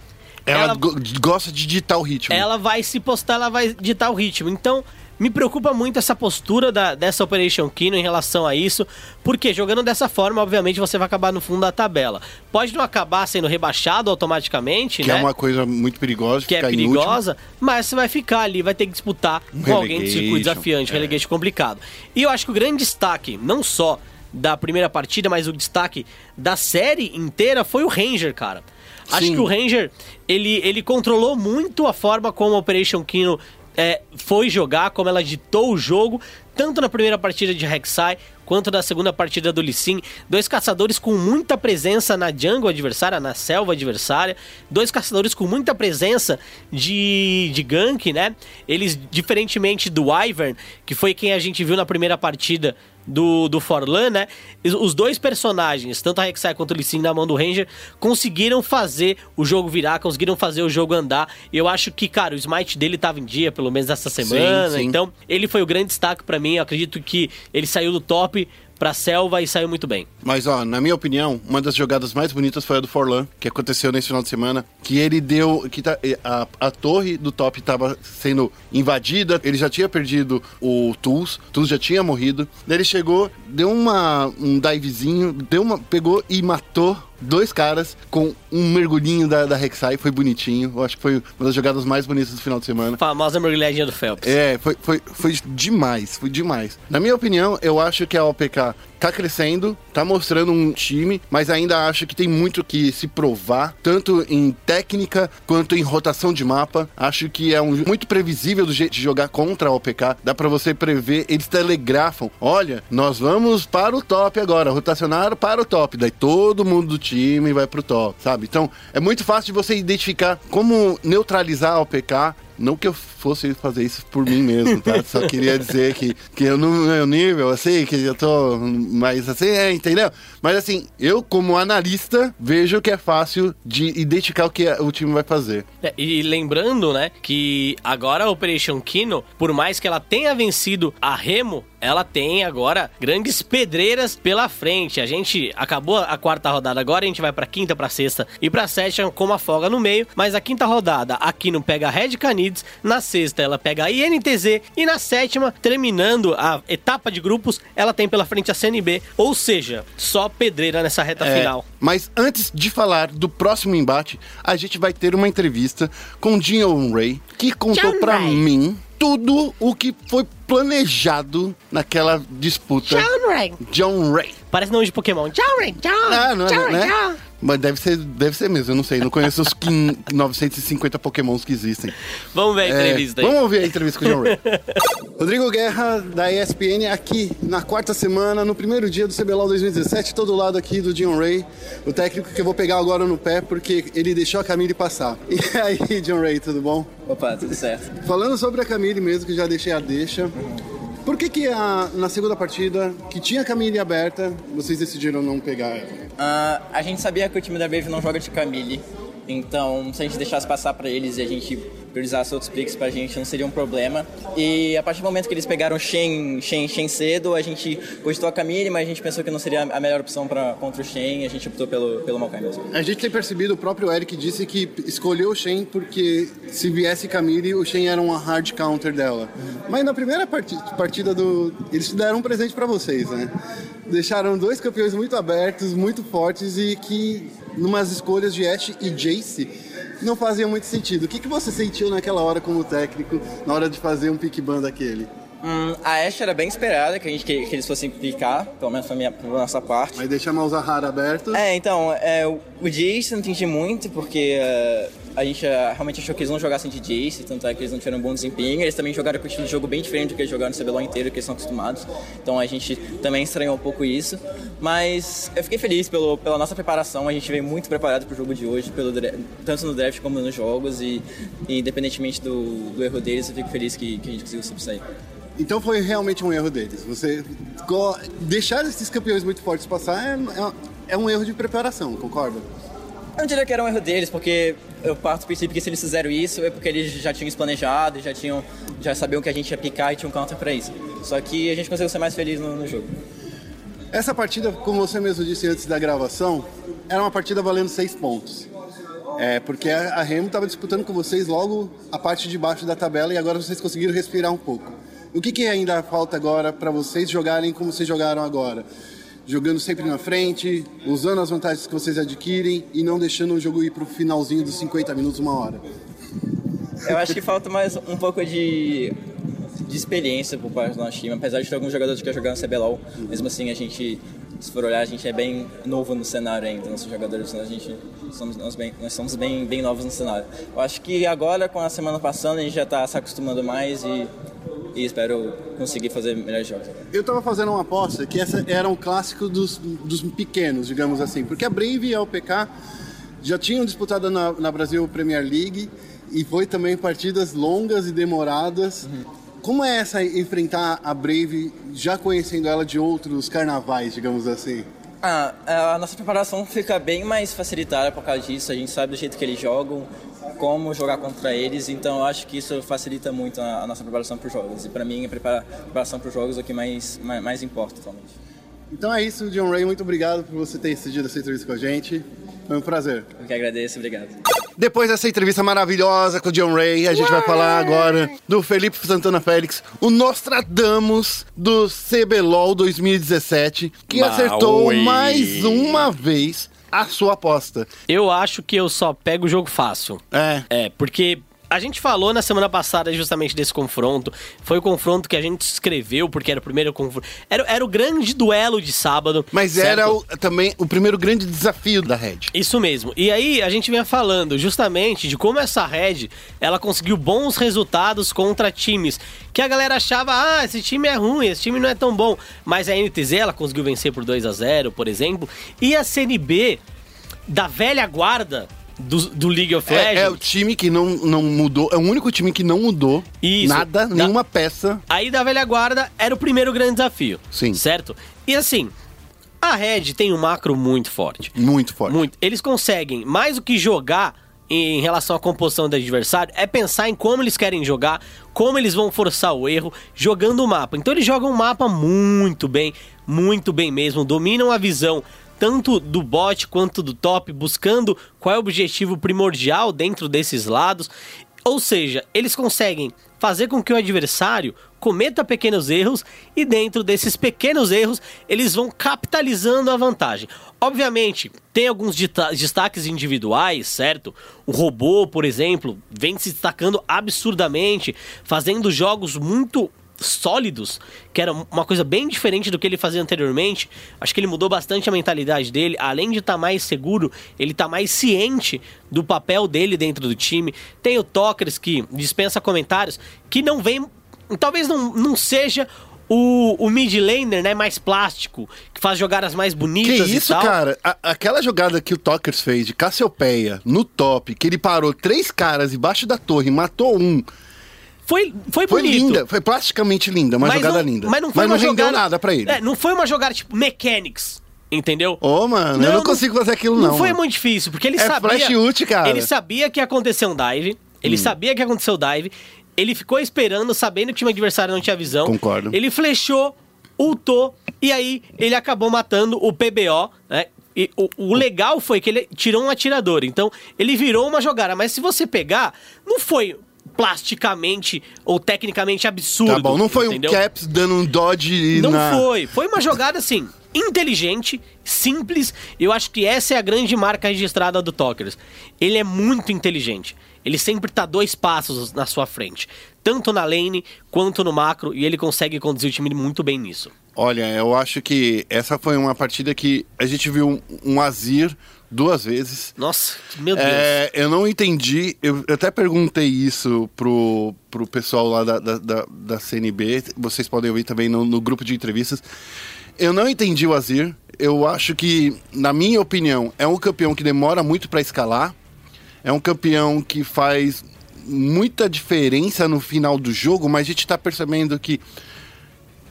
Ela, go- gosta de ditar o ritmo. ela vai se postar, ela vai ditar o ritmo. Então, me preocupa muito essa postura da, dessa Operation Kino em relação a isso, porque jogando dessa forma, obviamente, você vai acabar no fundo da tabela. Pode não acabar sendo rebaixado automaticamente, que né? é uma coisa muito perigosa, que é perigosa, mas você vai ficar ali, vai ter que disputar Um com alguém de circuito desafiante, é. relegation complicado. E eu acho que o grande destaque, não só da primeira partida, mas o destaque da série inteira foi o Ranger, cara. Acho Sim. que o Ranger, ele, ele controlou muito a forma como a Operation Kino é, foi jogar, como ela ditou o jogo, tanto na primeira partida de Rek'Sai, quanto na segunda partida do Lee Sin. Dois caçadores com muita presença na jungle adversária, na selva adversária. Dois caçadores com muita presença de, de gank, né? Eles, diferentemente do Wyvern, que foi quem a gente viu na primeira partida do, do Forlan, né? Os dois personagens, tanto a Rek'Sai quanto o Lee Sin na mão do Ranger, conseguiram fazer o jogo virar, conseguiram fazer o jogo andar. E eu acho que, cara, o smite dele tava em dia, pelo menos essa semana. sim. Então, ele foi o grande destaque pra mim. Eu acredito que ele saiu do top pra selva e saiu muito bem. Mas, ó, na minha opinião, uma das jogadas mais bonitas foi a do Forlan, que aconteceu nesse final de semana, que ele deu... que tá, a, a torre do top estava sendo invadida, ele já tinha perdido o Tools, Tools já tinha morrido, daí ele chegou, deu uma, um divezinho, deu uma, pegou e matou dois caras com um mergulhinho da, da Rek'Sai, foi bonitinho, eu acho que foi uma das jogadas mais bonitas do final de semana. Famosa mergulhadinha do Phelps. É, foi, foi, foi demais, foi demais. Na minha opinião, eu acho que a OPK tá crescendo, tá mostrando um time, mas ainda acho que tem muito que se provar, tanto em técnica quanto em rotação de mapa. Acho que é um muito previsível do jeito de jogar contra a OPK. Dá pra você prever, eles telegrafam. Olha, nós vamos para o top agora, rotacionar para o top. Daí todo mundo do time vai pro top, sabe? Então, é muito fácil de você identificar como neutralizar a OPK não que eu fosse fazer isso por mim mesmo, tá? Só queria dizer que, que eu no meu nível, assim, que eu tô mais assim, é, entendeu? Mas assim, eu como analista vejo que é fácil de identificar o que o time vai fazer. É, e lembrando, né, que agora a Operation Kino, por mais que ela tenha vencido a Remo, ela tem agora grandes pedreiras pela frente. A gente acabou a quarta rodada agora, a gente vai pra quinta, pra sexta e pra sétima com uma folga no meio. Mas a quinta rodada, a Kino pega a Red Canids, na sexta ela pega a INTZ e na sétima, terminando a etapa de grupos, ela tem pela frente a CNB. Ou seja, só pedreira nessa reta É, final. Mas antes de falar do próximo embate, a gente vai ter uma entrevista com Dion Ray, que contou Ray. mim tudo o que foi planejado naquela disputa. John Ray. John Ray. Parece nome de Pokémon. John Ray, John, Ah, não, John, né? John. Mas deve ser, deve ser mesmo, eu não sei. Não conheço os 15 950 pokémons que existem. Vamos ver a É, entrevista aí. Vamos ouvir a entrevista com o John Ray. Rodrigo Guerra, da ESPN, aqui na quarta semana, no primeiro dia do CBLOL 2017, todo lado aqui do John Ray, o técnico que eu vou pegar agora no pé, porque ele deixou a Camille passar. E aí, John Ray, tudo bom? Opa, tudo certo. Falando sobre a Camille mesmo, que já deixei a deixa. Por que que a- na segunda partida, que tinha a Camille aberta, vocês decidiram não pegar ela? Ah, a gente sabia que o time da Brave não joga de Camille. Então, se a gente deixasse passar pra eles e a gente priorizasse outros picks pra gente não seria um problema. E a partir do momento que eles pegaram Shen, Shen, Shen cedo, a gente cogitou a Camille, mas a gente pensou que não seria a melhor opção pra, contra o Shen e a gente optou pelo, pelo Maokai mesmo. A gente tem percebido, o próprio Eric disse que escolheu o Shen porque se viesse Camille, o Shen era uma hard counter dela. Mas na primeira parti- partida do. Eles deram um presente pra vocês, né? Deixaram dois campeões muito abertos, muito fortes e que, numas escolhas de Ashe e Jace, não faziam muito sentido. O que, que você sentiu naquela hora como técnico, na hora de fazer um pick ban daquele? Hum, a Ashe era bem esperada que, a gente, que, que eles fossem picar, pelo menos pra, minha, pra nossa parte. Aí deixa Malzahar aberto. É, então, é, o eu não entendi muito, porque é, a gente é, realmente achou que eles não jogassem de Jace, tanto é que eles não tiveram um bom desempenho. Eles também jogaram com um estilo de jogo bem diferente do que eles jogaram no CBLOL inteiro, que eles são acostumados. Então a gente também estranhou um pouco isso. Mas eu fiquei feliz pelo, pela nossa preparação, a gente veio muito preparado pro jogo de hoje, pelo, tanto no draft como nos jogos. E, e independentemente do, do erro deles, eu fico feliz que, que a gente conseguiu sobressair. Então foi realmente um erro deles. Você deixar esses campeões muito fortes passar é, é- é um erro de preparação, concorda? Eu não diria que era um erro deles, porque eu parto do princípio que se eles fizeram isso é porque eles já tinham isso planejado, já tinham, já sabiam que a gente ia picar e tinha um counter pra isso. Só que a gente conseguiu ser mais feliz no, no jogo. Essa partida, como você mesmo disse antes da gravação, era uma partida valendo seis pontos. É, porque a Remo estava disputando com vocês logo a parte de baixo da tabela e agora vocês conseguiram respirar um pouco. O que, que ainda falta agora para vocês jogarem como vocês jogaram agora? Jogando sempre na frente, usando as vantagens que vocês adquirem e não deixando o jogo ir para o finalzinho dos 50 minutos, uma hora. Eu acho que falta mais um pouco de, de experiência por parte do nosso time, apesar de ter alguns jogadores que já jogaram CBLOL, mesmo assim a gente, se for olhar, a gente é bem novo no cenário ainda, nossos jogadores, a gente somos, nós, bem, nós somos bem, bem novos no cenário. Eu acho que agora, com a semana passando, a gente já está se acostumando mais e, e espero conseguir fazer melhores jogos. Eu tava fazendo uma aposta que essa era um clássico dos, dos pequenos, digamos assim, porque a Brave e a OPK já tinham disputado na, na Brasil Premier League e foi também partidas longas e demoradas. Como é essa enfrentar a Brave já conhecendo ela de outros carnavais, digamos assim? Ah, a nossa preparação fica bem mais facilitada por causa disso. A gente sabe do jeito que eles jogam, como jogar contra eles, então acho que isso facilita muito a, nossa preparação para os jogos. E para mim, a prepara- preparação para os jogos é o que mais, mais, mais importa atualmente. Então é isso, John Ray, muito obrigado por você ter cedido essa entrevista com a gente. Foi um prazer. Eu que agradeço, obrigado. Depois dessa entrevista maravilhosa com o John Ray, a gente vai falar agora do Felipe Santana Félix, o Nostradamus do CBLOL 2017, que Maui. acertou mais uma vez a sua aposta. Eu acho que eu só pego o jogo fácil. É. É, porque a gente falou na semana passada justamente desse confronto. Foi o confronto que a gente escreveu, porque era o primeiro confronto. Era, era o grande duelo de sábado. Mas certo? era o- também o primeiro grande desafio da Red. Isso mesmo. E aí a gente vinha falando justamente de como essa Red, ela conseguiu bons resultados contra times que a galera achava, ah, esse time é ruim, esse time não é tão bom. Mas a NTZ ela conseguiu vencer por 2 a 0 por exemplo. E a CNB da velha guarda do, do League of É, Legends. é o time que não, não mudou, é o único time que não mudou Isso. nada, Da- nenhuma peça. Aí da velha guarda era o primeiro grande desafio. Sim. Certo? E assim, a Red tem um macro muito forte. Muito forte. Muito. Eles conseguem, mais do que jogar em relação à composição do adversário, é pensar em como eles querem jogar, como eles vão forçar o erro, jogando o mapa. Então eles jogam o mapa muito bem, muito bem mesmo, dominam a visão tanto do bot quanto do top, buscando qual é o objetivo primordial dentro desses lados. Ou seja, eles conseguem fazer com que o adversário cometa pequenos erros e dentro desses pequenos erros eles vão capitalizando a vantagem. Obviamente, tem alguns destaques individuais, certo? O robô, por exemplo, vem se destacando absurdamente, fazendo jogos muito sólidos, que era uma coisa bem diferente do que ele fazia anteriormente. Acho que ele mudou bastante a mentalidade dele. Além de estar mais seguro, ele está mais ciente do papel dele dentro do time. Tem o Tokers que dispensa comentários, que não vem. Talvez não, não seja o, o mid laner, né, mais plástico, que faz jogadas mais Que bonitas e isso, cara? A- aquela jogada que o Tokers fez de Cassiopeia no top, que ele parou três caras embaixo da torre, matou um. Foi, foi, Foi bonito. linda, foi plasticamente linda, uma jogada não, linda. Mas não foi uma rendeu jogada, nada pra ele. É, não foi uma jogada tipo Mechanics, entendeu? Ô, mano, eu não consigo fazer aquilo, não. Não foi mano. muito difícil, porque ele É sabia. flash ult, cara. Ele sabia que ia acontecer um dive. Ele sabia que ia acontecer o dive, ele ficou esperando, sabendo que o time adversário não tinha visão. Concordo. Ele flechou, ultou, e aí ele acabou matando o PBO, né? E o, o legal foi que ele tirou um atirador, então ele virou uma jogada. Mas se você pegar, não foi plasticamente ou tecnicamente absurdo. Tá bom, não foi entendeu? o Caps dando um dodge Não na... foi. Foi uma jogada assim, inteligente, simples. Eu acho que essa é a grande marca registrada do Tokers. Ele é muito inteligente. Ele sempre tá dois passos na sua frente. Tanto na lane quanto no macro. E ele consegue conduzir o time muito bem nisso. Olha, eu acho que essa foi uma partida que a gente viu um, um Azir duas vezes. Nossa, meu Deus. É, eu não entendi, eu até perguntei isso pro, pro pessoal lá da, da, da, da CNB, vocês podem ouvir também no, no grupo de entrevistas. Eu não entendi o Azir, eu acho que, na minha opinião, é um campeão que demora muito para escalar, é um campeão que faz muita diferença no final do jogo, mas a gente tá percebendo que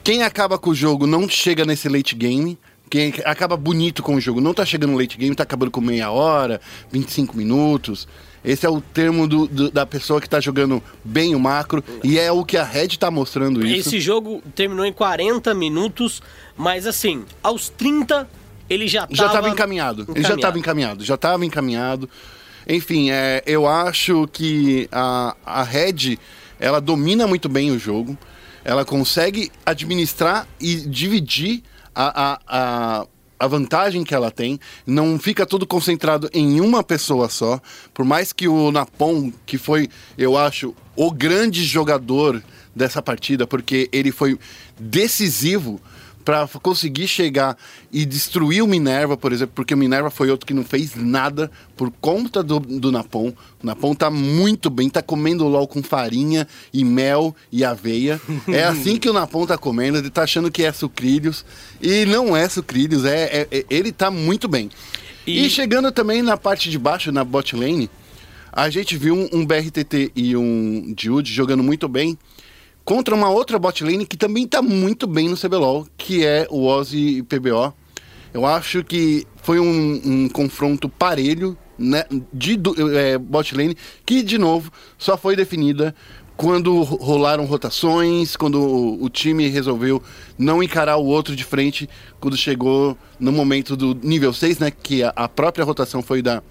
quem acaba com o jogo não chega nesse late game. Quem acaba bonito com o jogo não tá chegando no late game, tá acabando com meia hora, 25 minutos. Esse é o termo do- do- da pessoa que tá jogando bem o macro. E é o que a Red tá mostrando isso. Esse jogo terminou em 40 minutos, mas assim, aos 30 ele já tava... já estava encaminhado. Ele já estava encaminhado. Já estava encaminhado. Enfim, é, eu acho que a, a Red ela domina muito bem o jogo. Ela consegue administrar e dividir a, a, a, a vantagem que ela tem. Não fica tudo concentrado em uma pessoa só. Por mais que o Napon, que foi, eu acho, o grande jogador dessa partida, porque ele foi decisivo para conseguir chegar e destruir o Minerva, por exemplo, porque o Minerva foi outro que não fez nada por conta do, do Napon. O Napon tá muito bem, tá comendo LOL com farinha e mel e aveia. É assim que o Napon tá comendo, ele tá achando que é sucrilhos. E não é sucrilhos, é, é- é- ele tá muito bem. E... E- chegando também na parte de baixo, na bot lane, a gente viu um, um BRTT e um Jude jogando muito bem contra uma outra bot lane que também tá muito bem no CBLOL, que é o Ozzy PBO. Eu acho que foi um, um confronto parelho né, de é, bot lane, que de novo só foi definida quando ro- rolaram rotações, quando o, o time resolveu não encarar o outro de frente, quando chegou no momento do nível 6, né, que a, a própria rotação foi da,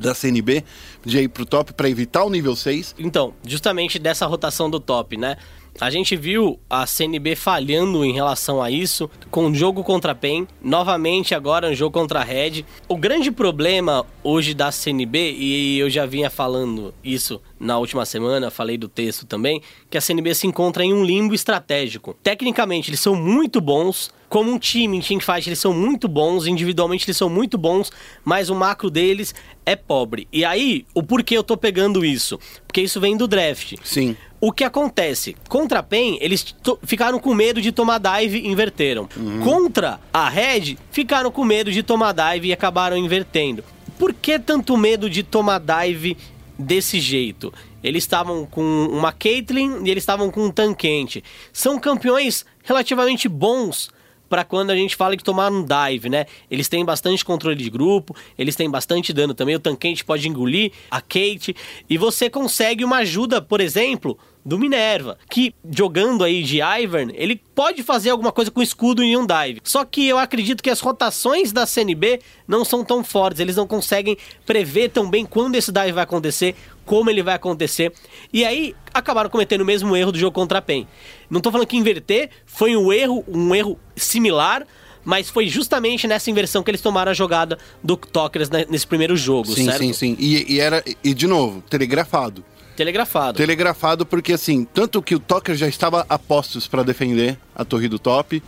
da CNB, de ir pro top para evitar o nível 6. Então, justamente dessa rotação do top, né? A gente viu a CNB falhando em relação a isso, com o jogo contra a PEN, novamente agora um jogo contra a Red. O grande problema hoje da CNB, e eu já vinha falando isso na última semana, falei do texto também, que a CNB se encontra em um limbo estratégico. Tecnicamente, eles são muito bons, como um time em teamfight, eles são muito bons, individualmente eles são muito bons, mas o macro deles é pobre. E aí, o porquê eu tô pegando isso? Porque isso vem do draft. Sim. O que acontece? Contra a PEN, eles ficaram com medo de tomar dive e inverteram. Contra a Red, ficaram com medo de tomar dive e acabaram invertendo. Por que tanto medo de tomar dive desse jeito? Eles estavam com uma Caitlyn e eles estavam com um Tankente. São campeões relativamente bons para quando a gente fala que tomar um dive, né? Eles têm bastante controle de grupo, eles têm bastante dano também. O Tankente pode engolir a Kate e você consegue uma ajuda, por exemplo, do Minerva, que jogando aí de Ivern, ele pode fazer alguma coisa com escudo em um dive. Só que eu acredito que as rotações da CNB não são tão fortes, eles não conseguem prever tão bem quando esse dive vai acontecer, como ele vai acontecer. E aí acabaram cometendo o mesmo erro do jogo contra a PEN. Não tô falando que inverter foi um erro, um erro similar, mas foi justamente nessa inversão que eles tomaram a jogada do Tokers nesse primeiro jogo, Sim, certo? sim, sim. E, e era, e de novo, telegrafado. Telegrafado. Telegrafado porque, assim, tanto que o Tucker já estava a postos para defender a torre do top,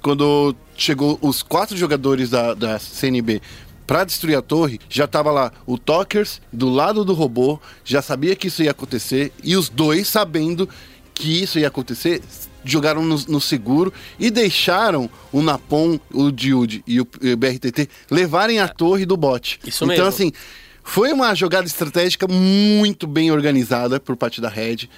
quando chegou os quatro jogadores da, da CNB para destruir a torre, já tava lá o Tokers do lado do robô, já sabia que isso ia acontecer, e os dois sabendo que isso ia acontecer, jogaram no, no seguro e deixaram o Napon, o Jude e o, e o BRTT levarem a torre do bot. Isso então, mesmo. assim, foi uma jogada estratégica muito bem organizada por parte da Red.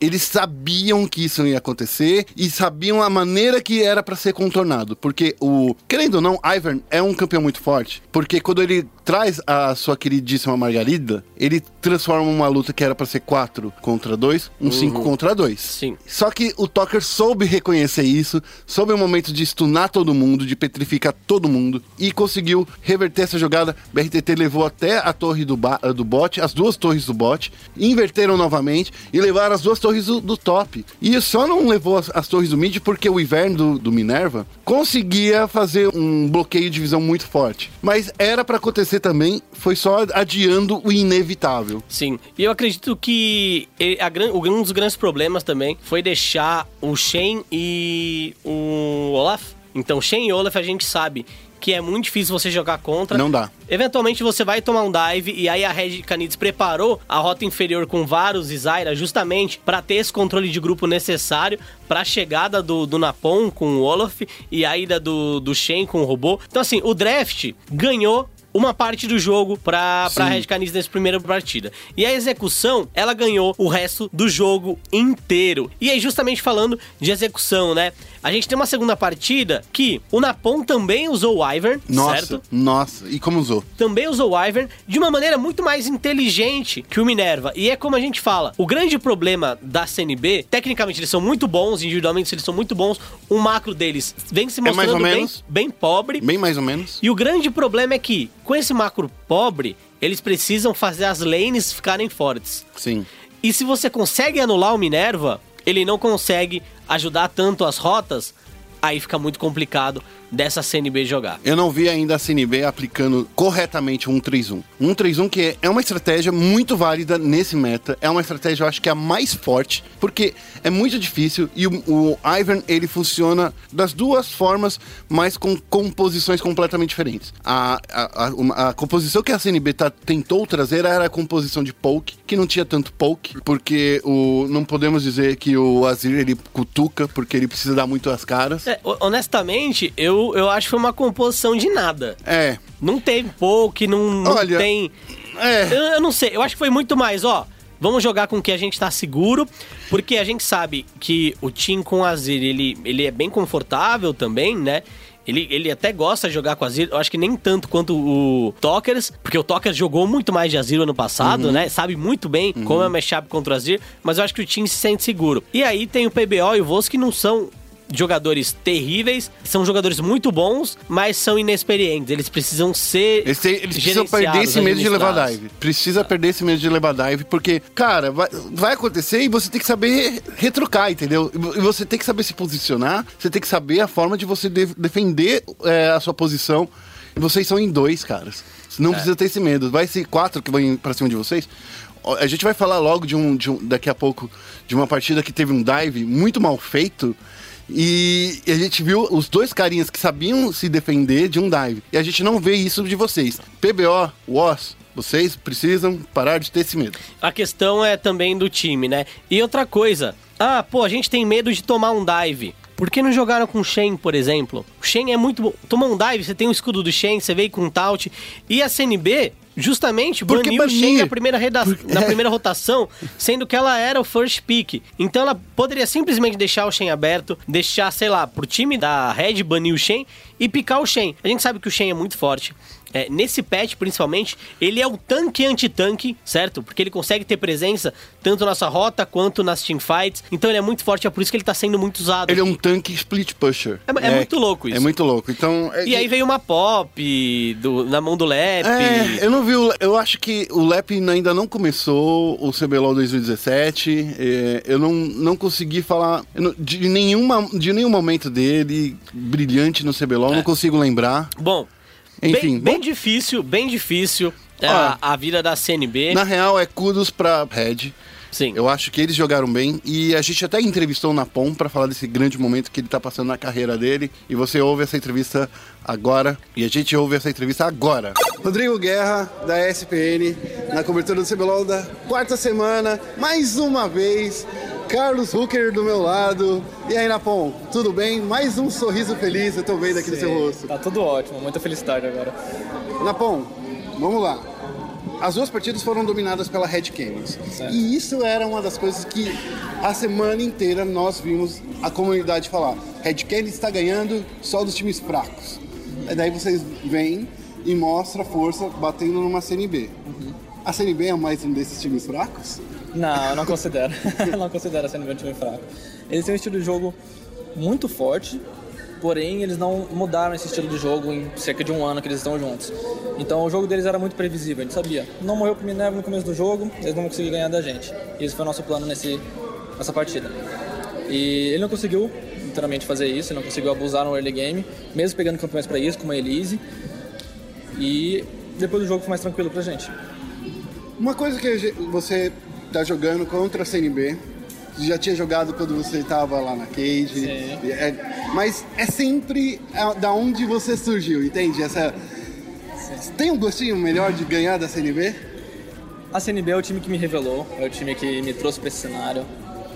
Eles sabiam que isso ia acontecer e sabiam a maneira que era para ser contornado. Porque o. Querendo ou não, Ivern é um campeão muito forte. Porque quando ele traz a sua queridíssima Margarida, ele transforma uma luta que era pra ser 4 contra 2, um 5 contra 2. Sim. Só que o Tucker soube reconhecer isso, soube o momento de stunar todo mundo, de petrificar todo mundo e conseguiu reverter essa jogada. BRTT levou até a torre do, do bot, as duas torres do bot, inverteram novamente e levaram as duas torres do, do top. E só não levou as, as torres do mid porque o inverno do, do Minerva conseguia fazer um bloqueio de visão muito forte. Mas era pra acontecer também, foi só adiando o inevitável. Sim. E eu acredito que a gran- um dos grandes problemas também foi deixar o Shen e o Olaf. Então, Shen e Olaf a gente sabe que é muito difícil você jogar contra. Não dá. Eventualmente você vai tomar um dive e aí a Red Canids preparou a rota inferior com Varus e Zyra justamente para ter esse controle de grupo necessário para a chegada do, do Napon com o Olaf e a ida do, do Shen com o robô. Então assim, o draft ganhou uma parte do jogo pra, pra. Red Canids nessa primeira partida. E a execução, ela ganhou o resto do jogo inteiro. E aí, justamente falando de execução, né? A gente tem uma segunda partida que o Napon também usou o Ivern, Nossa, certo? nossa. E como usou? também usou o Ivern de uma maneira muito mais inteligente que o Minerva. E é como a gente fala, o grande problema da CNB, tecnicamente eles são muito bons, individualmente eles são muito bons, o macro deles vem se É mostrando bem, menos. bem pobre. Bem mais ou menos. E o grande problema é que, com esse macro pobre, eles precisam fazer as lanes ficarem fortes. Sim. E se você consegue anular o Minerva, ele não consegue ajudar tanto as rotas, aí fica muito complicado dessa CNB jogar. Eu não vi ainda a CNB aplicando corretamente o 131. 131 que é- uma estratégia muito válida nesse meta. É uma estratégia, eu acho que é a mais forte, porque é muito difícil e o, o Ivern, ele funciona das duas formas, mas com composições completamente diferentes. A, a, a, a composição que a CNB tá, tentou trazer era a composição de poke, que não tinha tanto poke, porque o, não podemos dizer que o Azir, ele cutuca, porque ele precisa dar muito as caras. É, ho- honestamente, eu, eu acho que foi uma composição de nada. É, Não teve poke, não, não Olha, tem. é. Eu, eu não sei, eu acho que foi muito mais, ó. Vamos jogar com o que a gente tá seguro, porque a gente sabe que o Team com o Azir, ele, ele é bem confortável também, né? Ele, ele até gosta de jogar com o Azir, eu acho que nem tanto quanto o Tokers, porque o Tokers jogou muito mais de Azir ano passado, né? Sabe muito bem como é o mashup contra o Azir, mas eu acho que o Team se sente seguro. E aí tem o PBO e o Voz que não são jogadores terríveis, são jogadores muito bons, mas são inexperientes. Eles precisam ser. Eles, têm- eles precisam perder esse medo de levar dive. Precisa perder esse medo de levar dive, porque, cara, vai, vai acontecer e você tem que saber retrucar, entendeu? E você tem que saber se posicionar, você tem que saber a forma de você de- defender é, a sua posição. E vocês são em dois, caras. Não precisa ter esse medo. Vai ser quatro que vão pra cima de vocês. A gente vai falar logo de um, de um- daqui a pouco de uma partida que teve um dive muito mal feito. E a gente viu os dois carinhas que sabiam se defender de um dive. E a gente não vê isso de vocês. PBO, WOS, vocês precisam parar de ter esse medo. A questão é também do time, né? E outra coisa, ah, pô, a gente tem medo de tomar um dive. Por que não jogaram com o Shen, por exemplo? O Shen é muito bom. Tomou um dive, você tem o escudo do Shen, você veio com um Taut. E a CNB, justamente, Por que baniu o Shen primeira, reda- Por- na é. primeira rotação, sendo que ela era o first pick. Então ela poderia simplesmente deixar o Shen aberto, deixar, sei lá, pro time da Red banir o Shen e picar o Shen. A gente sabe que o Shen é muito forte. É, nesse patch, principalmente, ele é o tanque anti-tanque, certo? Porque ele consegue ter presença tanto nessa rota quanto nas teamfights. Então ele é muito forte, é por isso que ele tá sendo muito usado. Ele é um tanque split pusher. É- é muito louco isso. É muito louco. Então. é- E aí veio uma pop do- na mão do Lep. É, eu não vi o. Eu acho que o Lep ainda não começou o CBLOL 2017. é, eu não, não consegui falar não- de, nenhuma, de nenhum momento dele brilhante no CBLOL, É. não consigo lembrar. Bom, Enfim, bem, bem difícil, bem difícil a, a vida da CNB. Na real, é kudos pra Red. Sim. Eu acho que eles jogaram bem e a gente até entrevistou o Napom pra falar desse grande momento que ele tá passando na carreira dele. E você ouve essa entrevista agora e a gente ouve essa entrevista agora. Rodrigo Guerra, da ESPN, na cobertura do CBLOL da quarta semana, mais uma vez. Carlos Hucker do meu lado. E aí, Napom, tudo bem? Mais um sorriso feliz eu tô vendo aqui no seu rosto. Tá tudo ótimo, muita felicidade agora. Napom, vamos lá. As duas partidas foram dominadas pela Red Canids. E isso era uma das coisas que a semana inteira nós vimos a comunidade falar. Red Canids está ganhando só dos times fracos. E daí vocês vêm e mostra força batendo numa CNB. A CNB é mais um desses times fracos? Não, eu não considero. não considero CNB um time fraco. Eles têm um estilo de jogo muito forte, porém eles não mudaram esse estilo de jogo em cerca de um ano que eles estão juntos. Então o jogo deles era muito previsível, a gente sabia. Não morreu pro Minerva no começo do jogo, eles não vão conseguir ganhar da gente. E esse foi o nosso plano nesse, nessa partida. E ele não conseguiu literalmente fazer isso, ele não conseguiu abusar no early game, mesmo pegando campeões para isso, como a Elise. E depois do jogo foi mais tranquilo pra gente. Uma coisa que você tá jogando contra a CNB, você já tinha jogado quando você estava lá na Cage, Sim. é- mas é sempre a- da onde você surgiu, entende? Essa, tem um gostinho melhor de ganhar da CNB? A CNB é o time que me revelou, é o time que me trouxe pra esse cenário.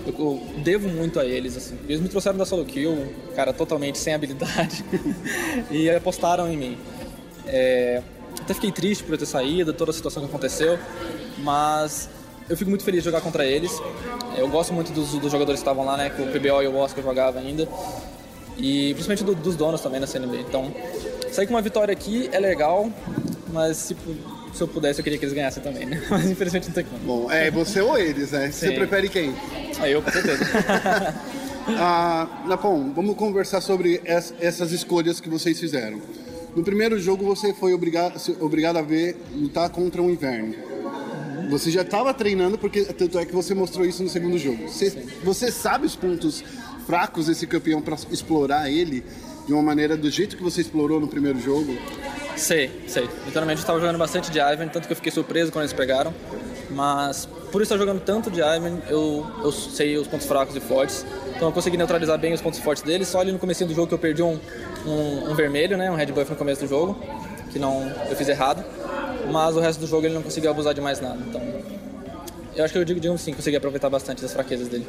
Eu, eu devo muito a eles, assim. Eles me trouxeram da solo kill, cara, totalmente sem habilidade, e apostaram em mim. É, até fiquei triste por eu ter saído, toda a situação que aconteceu, mas eu fico muito feliz de jogar contra eles. Eu gosto muito dos, dos jogadores que estavam lá, né, que o PBO e o Oscar jogava ainda, e principalmente do- dos donos também da CNB. Então, sair com uma vitória aqui é legal, mas tipo, se eu pudesse eu queria que eles ganhassem também, né? Mas infelizmente não tem como. Bom, é você ou eles, né? Você Sim. prefere quem? Aí eu, com certeza. Ah, Napon, vamos conversar sobre es- essas escolhas que vocês fizeram. No primeiro jogo você foi obrigado, se- obrigado a ver lutar contra um inverno. Você já estava treinando, porque tanto é que você mostrou isso no segundo jogo. Você, você sabe os pontos fracos desse campeão para explorar ele de uma maneira do jeito que você explorou no primeiro jogo? sei, sei. Literalmente eu estava jogando bastante de Ivan, tanto que eu fiquei surpreso quando eles pegaram. Mas por estar jogando tanto de Ivan, eu, eu sei os pontos fracos e fortes. Então eu consegui neutralizar bem os pontos fortes dele. Só ali no começo do jogo que eu perdi um, um, um vermelho, né? Um red buff no começo do jogo, que não eu fiz errado. Mas o resto do jogo ele não conseguiu abusar de mais nada. Então eu acho que eu digo, digo sim, consegui aproveitar bastante das fraquezas dele.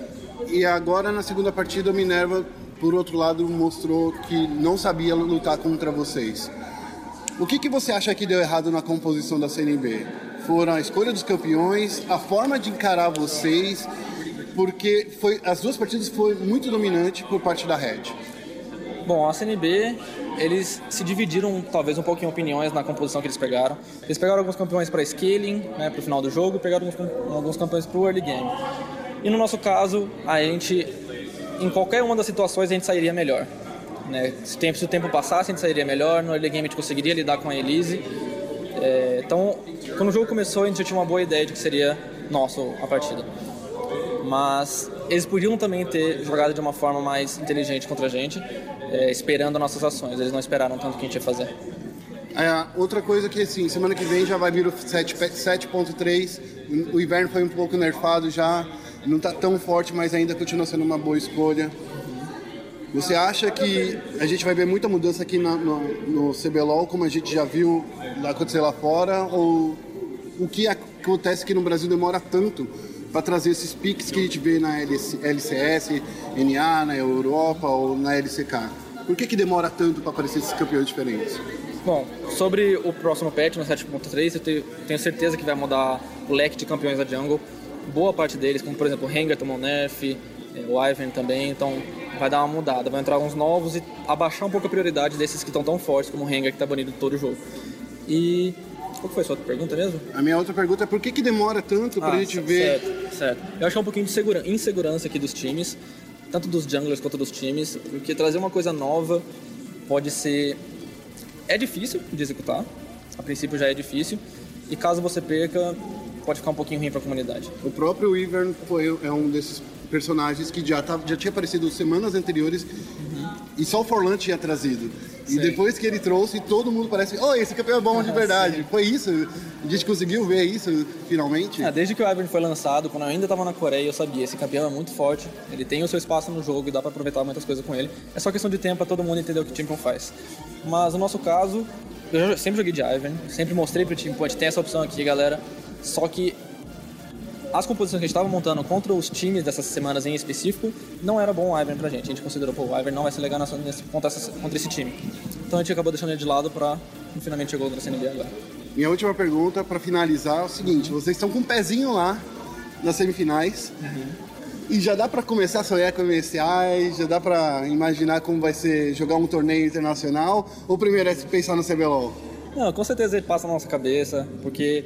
E agora na segunda partida, o Minerva, por outro lado, mostrou que não sabia lutar contra vocês. O que, que você acha que deu errado na composição da CNB? Foram a escolha dos campeões, a forma de encarar vocês, porque foi, as duas partidas foi muito dominante por parte da Red. Bom, a CNB, eles se dividiram talvez um pouco em opiniões na composição que eles pegaram. Eles pegaram alguns campeões para scaling, né, para o final do jogo, pegaram alguns, alguns campeões para o early game. E no nosso caso, a gente, em qualquer uma das situações, a gente sairia melhor. Né? Se, tempo, se o tempo passasse, a gente sairia melhor. No early game, a gente conseguiria lidar com a Elise. É, então, quando o jogo começou, a gente já tinha uma boa ideia de que seria nosso a partida. Mas eles podiam também ter jogado de uma forma mais inteligente contra a gente, é, esperando nossas ações. Eles não esperaram tanto que a gente ia fazer. É, outra coisa que, assim, semana que vem já vai vir o 7 pe- 7.3, o inverno foi um pouco nerfado já, não tá tão forte, mas ainda continua sendo uma boa escolha. Você acha que a gente vai ver muita mudança aqui na- no, no CBLOL, como a gente já viu acontecer lá fora? Ou o que acontece aqui no Brasil demora tanto para trazer esses piques que a gente vê na LC, LCS, NA, na Europa ou na LCK? Por que, que demora tanto para aparecer esses campeões diferentes? Bom, sobre o próximo patch, no 7.3, eu tenho, certeza que vai mudar o leque de campeões da jungle. Boa parte deles, como por exemplo o Rengar tomou nerf, é, o Ivan também, então vai dar uma mudada. Vai entrar alguns novos e abaixar um pouco a prioridade desses que estão tão fortes, como o Rengar, que está banido todo o jogo. E. Qual que foi a sua outra pergunta mesmo? A minha outra pergunta é por que, que demora tanto pra Ah, gente c- ver. Certo, certo. Eu acho que é um pouquinho de segura- insegurança aqui dos times, tanto dos junglers quanto dos times, porque trazer uma coisa nova pode ser. É difícil de executar, a princípio já é difícil, e caso você perca, pode ficar um pouquinho ruim pra comunidade. O próprio Ivern foi, é um desses personagens que já, tava, já tinha aparecido semanas anteriores e só o Forlan tinha trazido. E Sim. depois que ele trouxe, todo mundo parece, oh, esse campeão é bom de verdade. Foi isso? A gente conseguiu ver isso finalmente? É, desde que o Ivern foi lançado, quando eu ainda estava na Coreia, eu sabia, esse campeão é muito forte, ele tem o seu espaço no jogo e dá pra aproveitar muitas coisas com ele. É só questão de tempo pra todo mundo entender o que o Champion faz. Mas no nosso caso, eu sempre joguei de Ivern, sempre mostrei pro time, gente tem essa opção aqui, galera. Só que as composições que a gente estava montando contra os times dessas semanas em específico, não era bom o Ivern pra gente. A gente considerou, pô, o Ivern não vai ser legal nessa, nesse, contra, essa- contra esse time. Então a gente acabou deixando ele de lado pra finalmente chegou na CNB agora. Minha última pergunta, pra finalizar, é o seguinte: vocês estão com um pezinho lá nas semifinais. E já dá pra começar a sonhar com MSI, já dá pra imaginar como vai ser jogar um torneio internacional? Ou primeiro é pensar no CBLOL? Não, com certeza ele passa na nossa cabeça, porque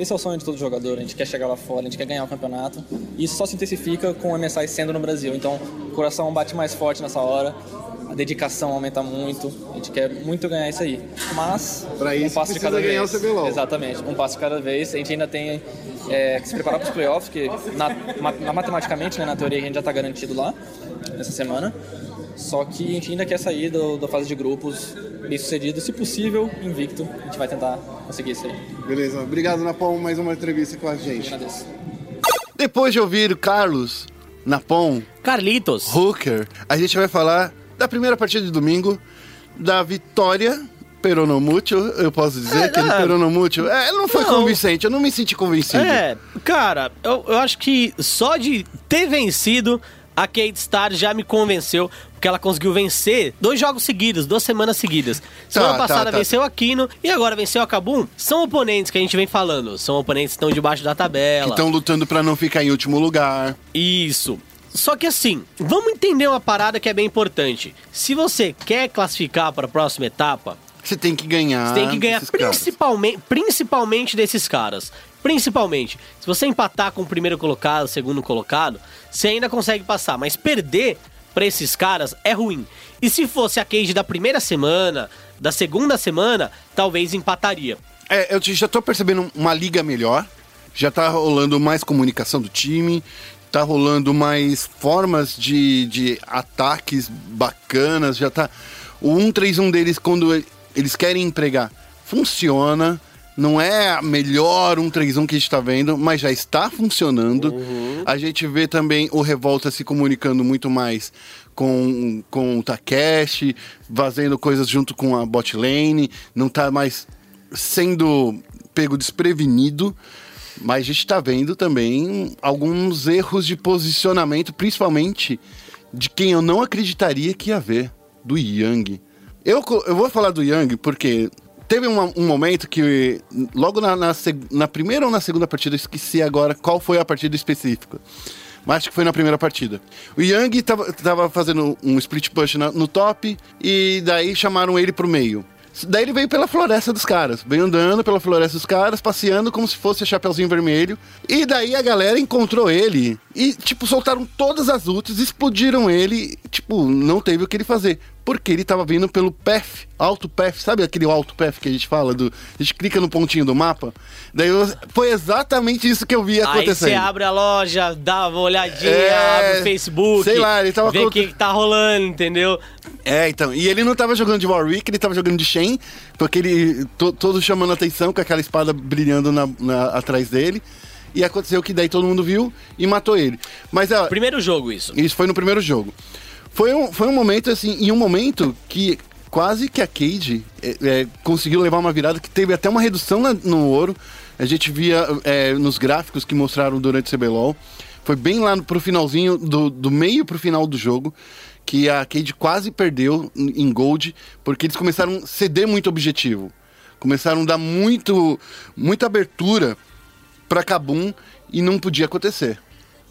esse é o sonho de todo jogador, a gente quer chegar lá fora, a gente quer ganhar o campeonato. E isso só se intensifica com o MSI sendo no Brasil. Então, o coração bate mais forte nessa hora, a dedicação aumenta muito, a gente quer muito ganhar isso aí. Mas, Pra um isso passo de precisa cada ganhar o vez. CBLOL. Exatamente, um passo de cada vez. A gente ainda tem é, que se preparar para os playoffs, que na- matematicamente, né, na teoria, a gente já está garantido lá, nessa semana. Só que a gente ainda quer sair do- da fase de grupos bem sucedido, se possível, invicto. A gente vai tentar conseguir isso aí. Beleza, obrigado Napom, mais uma entrevista com a gente. Agradeço. Depois de ouvir o Carlos, Napom, Carlitos. Hooker, a gente vai falar da primeira partida de domingo, da vitória peronomútil, eu posso dizer É, que ele não. peronomútil. É, não foi Não. convincente, eu não me senti convencido. É, cara, eu, eu acho que só de ter vencido, a Kate Star já me convenceu, porque ela conseguiu vencer dois jogos seguidos, duas semanas seguidas. Semana Tá, passada tá, tá. venceu a Kino e agora venceu a Kabum. São oponentes que a gente vem falando, são oponentes que estão debaixo da Que tabela. estão lutando pra não ficar em último lugar. Isso. Só que assim, vamos entender uma parada que é bem importante. Se você quer classificar para a próxima etapa, Você tem que ganhar. Você tem que ganhar desses caras. principalmente, principalmente desses caras. Principalmente. Se você empatar com o primeiro colocado, o segundo colocado, você ainda consegue passar. Mas perder pra esses caras é ruim. E se fosse a Cage da primeira semana, da segunda semana, talvez empataria. É, eu já tô percebendo uma liga melhor. Já tá rolando mais comunicação do time. Tá rolando mais formas de, de ataques bacanas. Já tá. O 1-3-1 deles, quando eles querem empregar, funciona. Não é a melhor 1-3-1 que a gente tá vendo, mas já está funcionando. A gente vê também o Revolta se comunicando muito mais com, com o Takeshi, fazendo coisas junto com a bot lane. Não tá mais sendo pego desprevenido. Mas a gente tá vendo também alguns erros de posicionamento, principalmente de quem eu não acreditaria que ia ver, do Yang. Eu, eu vou falar do Yang porque teve uma- um momento que, logo na, na na primeira ou na segunda partida, esqueci agora qual foi a partida específica. Mas acho que foi na primeira partida. O Yang tava, tava fazendo um split push na- no top e daí chamaram ele pro meio. Daí ele veio pela floresta dos caras. Veio andando pela floresta dos caras, passeando como se fosse Chapeuzinho Vermelho. E daí a galera encontrou ele e, tipo, soltaram todas as ultis, explodiram ele. Tipo, não teve o que ele fazer. Porque ele tava vindo pelo path, alto path, sabe aquele alto path que a gente fala? Do, a gente clica no pontinho do mapa. Daí eu- foi exatamente isso que eu vi Aí acontecendo. você abre a loja, dá uma olhadinha, É, abre o Facebook. sei lá, ele tava vê o com- que, que tá rolando, entendeu? É, então. E ele não tava jogando de Warwick, ele tava jogando de Shen, porque ele. to- todo chamando atenção com aquela espada brilhando na- na- atrás dele. E aconteceu que daí todo mundo viu e matou ele. Mas ó, Primeiro jogo isso. isso foi no primeiro jogo. Foi um, foi um momento, assim, em um momento que quase que a Cade é, é, conseguiu levar uma virada que teve até uma redução na- no ouro. A gente via é, nos gráficos que mostraram durante o CBLOL. Foi bem lá no- pro finalzinho, do, do meio pro final do jogo, que a Cade quase perdeu em Gold, porque eles começaram a ceder muito objetivo. Começaram a dar muito, muita abertura pra Kabum e não podia acontecer.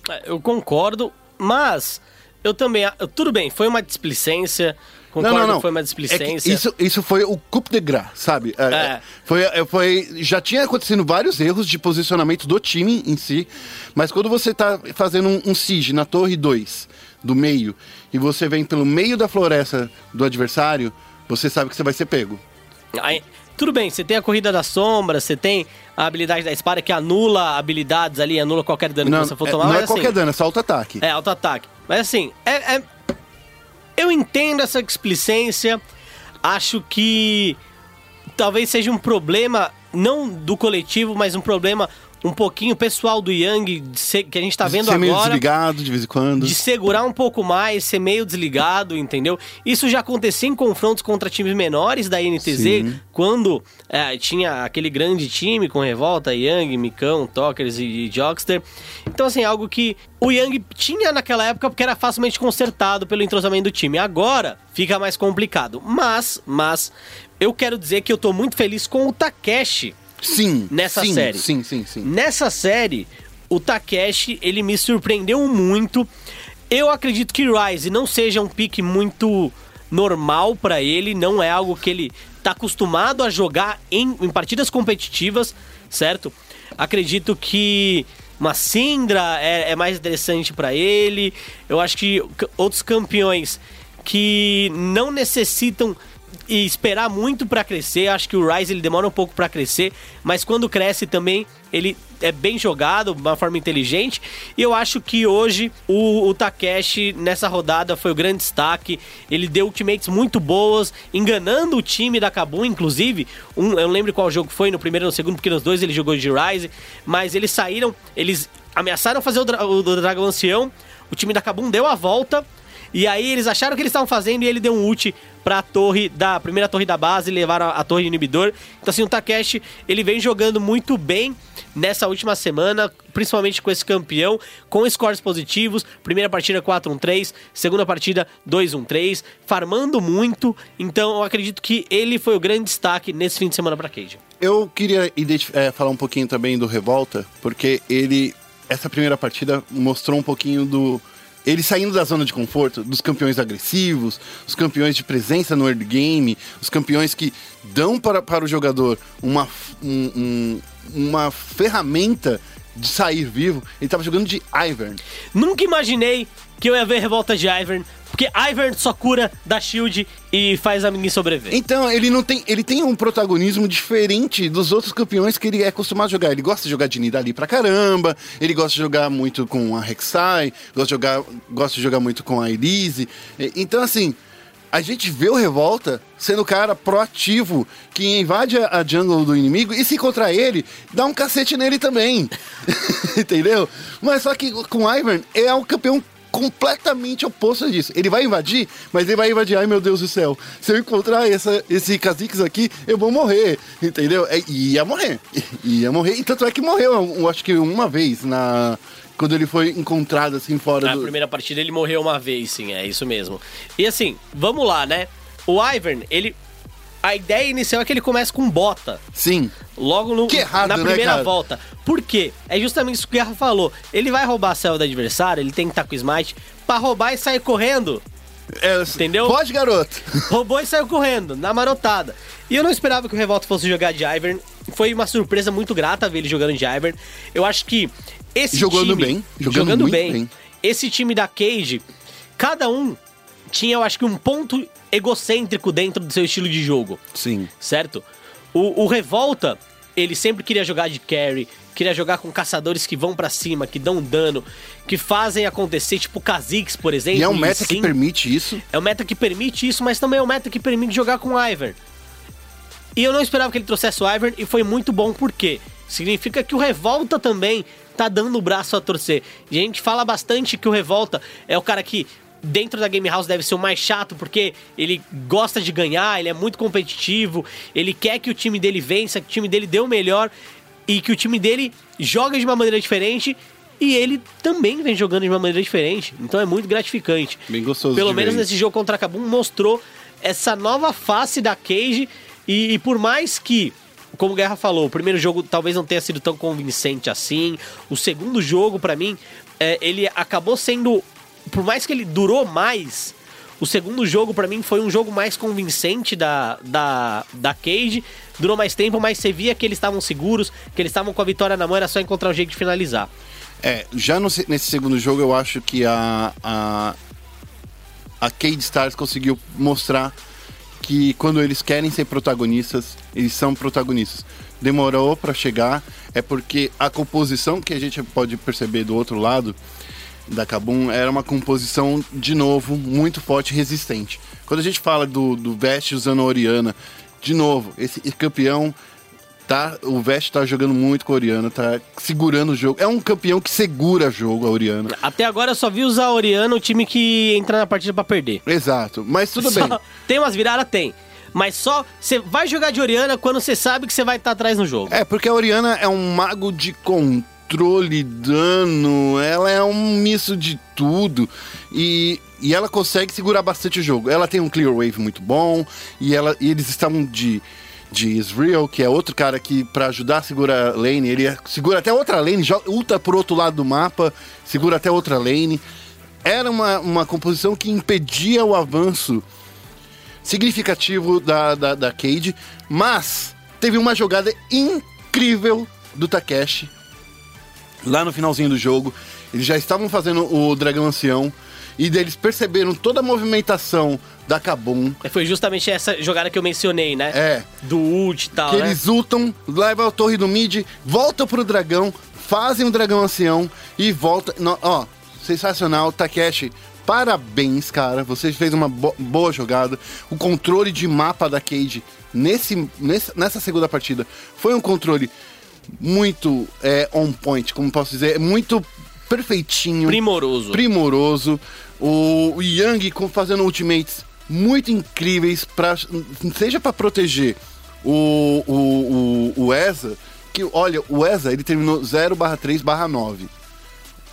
É, Eu concordo, mas eu também. eu- Tudo bem, foi uma displicência. Concordo que foi uma É displicência. isso, isso foi o coup de gras, sabe? É, É. Foi, é, foi, já tinha acontecido vários erros de posicionamento do time em si, mas quando você tá fazendo um, um siege na torre 2 do meio e você vem pelo meio da floresta do adversário, você sabe que você vai ser pego. Aí, tudo bem, você tem a corrida da sombra, você tem a habilidade da espada que anula habilidades ali, anula qualquer dano Não, que você for é, tomar. não mas é qualquer assim, dano, é só auto-ataque. É, auto-ataque. Mas assim, é, é- eu entendo essa displicência. Acho que talvez seja um problema, não do coletivo, mas um problema um pouquinho pessoal do Yang, de ser- que a gente tá vendo ser meio agora. desligado de vez em quando. de segurar um pouco mais, ser meio desligado, entendeu? Isso já acontecia em confrontos contra times menores da NTZ, Sim. quando é, tinha aquele grande time com Revolta, Yang, Micão, Tokers e, e Jogster. Então, assim, algo que o Yang tinha naquela época porque era facilmente consertado pelo entrosamento do time. Agora fica mais complicado. Mas, mas, eu quero dizer que eu tô muito feliz com o Takeshi Sim. nessa sim, série. Sim, sim, sim. Nessa série, o Takeshi, ele me surpreendeu muito. Eu acredito que Rise não seja um pique muito normal pra ele, não é algo que ele tá acostumado a jogar em, em partidas competitivas, certo? Acredito que uma Syndra é, é mais interessante para ele. Eu acho que outros campeões que não necessitam e esperar muito pra crescer. Acho que o Ryze ele demora um pouco pra crescer, mas quando cresce também ele é bem jogado, de uma forma inteligente. E eu acho que hoje o, o Takeshi nessa rodada foi o grande destaque. Ele deu ultimates muito boas, enganando o time da Kabum, inclusive. Um, eu não lembro qual jogo foi, no primeiro ou no segundo, porque nos dois ele jogou de Ryze. Mas eles saíram, eles ameaçaram fazer o, dra o Dragão Ancião. O time da Kabum deu a volta. E aí eles acharam que eles estavam fazendo e ele deu um ult pra torre da primeira torre da base, levaram a, a torre inibidor. Então assim, o Takeshi, ele vem jogando muito bem nessa última semana, principalmente com esse campeão, com scores positivos. Primeira partida 4-1-3, segunda partida 2-1-3, farmando muito. Então eu acredito que ele foi o grande destaque nesse fim de semana pra Cage. Eu queria é, falar um pouquinho também do Revolta, porque ele, essa primeira partida mostrou um pouquinho do. Ele saindo da zona de conforto, dos campeões agressivos, os campeões de presença no early game, os campeões que dão para, para o jogador uma, um- um- uma ferramenta de sair vivo. Ele estava jogando de Ivern. Nunca imaginei que eu ia ver revolta de Ivern, porque Ivern só cura da shield e faz a ninguém sobreviver. Então, ele não tem. Ele tem um protagonismo diferente dos outros campeões que ele é acostumado a jogar. Ele gosta de jogar de Nidalee pra caramba, ele gosta de jogar muito com a Rek'Sai, gosta de jogar, gosta de jogar muito com a Elise. Então, assim, a gente vê o Revolta sendo o cara proativo que invade a, jungle do inimigo e se encontrar ele, dá um cacete nele também. Entendeu? Mas só que com o Ivern é um campeão completamente oposto disso. Ele vai invadir, mas ele vai invadir, ai meu Deus do céu, se eu encontrar essa, esse Kha'Zix aqui, eu vou morrer, entendeu? É, e ia morrer, ia morrer, e tanto é que morreu, eu acho que uma vez, na quando ele foi encontrado assim fora Na do... primeira partida ele morreu uma vez, sim, é isso mesmo. E assim, vamos lá, né? O Ivern, ele. A ideia inicial é que ele comece com bota. Sim, Logo no, errado, na né, primeira cara? volta. Por quê? É justamente isso que o Guerra falou. Ele vai roubar a céu do adversário, ele tem que estar com o smite pra roubar e sair correndo. é, Entendeu? Pode, garoto. Roubou e saiu correndo, na marotada. E eu não esperava que o Revolta fosse jogar de Ivern. Foi uma surpresa muito grata ver ele jogando de Ivern. Eu acho que esse Jogando time... bem, jogando muito bem. Esse time da Cage, cada um tinha, eu acho que, um ponto egocêntrico dentro do seu estilo de jogo Sim. certo? O, o Revolta, ele sempre queria jogar de carry, queria jogar com caçadores que vão pra cima, que dão dano, que fazem acontecer, tipo Kha'Zix, por exemplo. E é um meta que Sin. permite isso. É um meta que permite isso, mas também é um meta que permite jogar com o Ivern. E eu não esperava que ele trouxesse o Ivern e foi muito bom porque significa que o Revolta também tá dando o braço a torcer. E a gente fala bastante que o Revolta é o cara que dentro da Game House deve ser o mais chato porque ele gosta de ganhar, ele é muito competitivo, ele quer que o time dele vença, que o time dele dê o melhor e que o time dele joga de uma maneira diferente e ele também vem jogando de uma maneira diferente. Então é muito gratificante. Bem gostoso Pelo menos ver nesse jogo contra a Kabum mostrou essa nova face da Cage e, e por mais que como o Guerra falou, o primeiro jogo talvez não tenha sido tão convincente assim. O segundo jogo, pra mim, é, ele acabou sendo. Por mais que ele durou mais, o segundo jogo, pra mim, foi um jogo mais convincente da, da, da Cage. Durou mais tempo, mas você via que eles estavam seguros, que eles estavam com a vitória na mão, era só encontrar um jeito de finalizar. É, já no se- nesse segundo jogo eu acho que a, a, a Cade Stars conseguiu mostrar que quando eles querem ser protagonistas, eles são protagonistas. Demorou pra chegar, é porque a composição que a gente pode perceber do outro lado da Kabum era uma composição, de novo, muito forte e resistente. Quando a gente fala do, do Vest usando a Oriana, de novo, esse campeão tá, o Vest tá jogando muito com a Oriana, tá segurando o jogo. É um campeão que segura jogo, a Oriana. Até agora eu só vi usar a Oriana, o time que entra na partida pra perder. Exato, mas tudo Só- bem. Tem umas viradas? Tem. Mas só você vai jogar de Oriana quando você sabe que você vai estar atrás no jogo. É, porque a Oriana é um mago de controle, dano, ela é um misto de tudo. E, e ela consegue segurar bastante o jogo. Ela tem um clear wave muito bom, e, ela, e eles estavam de, de Israel, que é outro cara que, pra ajudar segurar a lane, ele segura até outra lane, ulta pro outro lado do mapa, segura até outra lane. Era uma, uma composição que impedia o avanço significativo da, da, da Cade, mas teve uma jogada incrível do Takeshi lá no finalzinho do jogo. Eles já estavam fazendo o Dragão Ancião e deles perceberam toda a movimentação da Kabum. Foi justamente essa jogada que eu mencionei, né? É. Do ult e tal, que né? eles ultam, levam a torre do mid, voltam pro dragão, fazem o dragão ancião e volta. no- ó, sensacional, Takeshi. Parabéns, cara. Você fez uma bo- boa jogada. O controle de mapa da Cade nesse- nessa segunda partida foi um controle muito é, on point, como posso dizer, muito perfeitinho Primoroso. primoroso. O, Yang fazendo ultimates muito incríveis, pra, seja para proteger o, o, o, o ESA, que olha, o ESA ele terminou 0/3/9.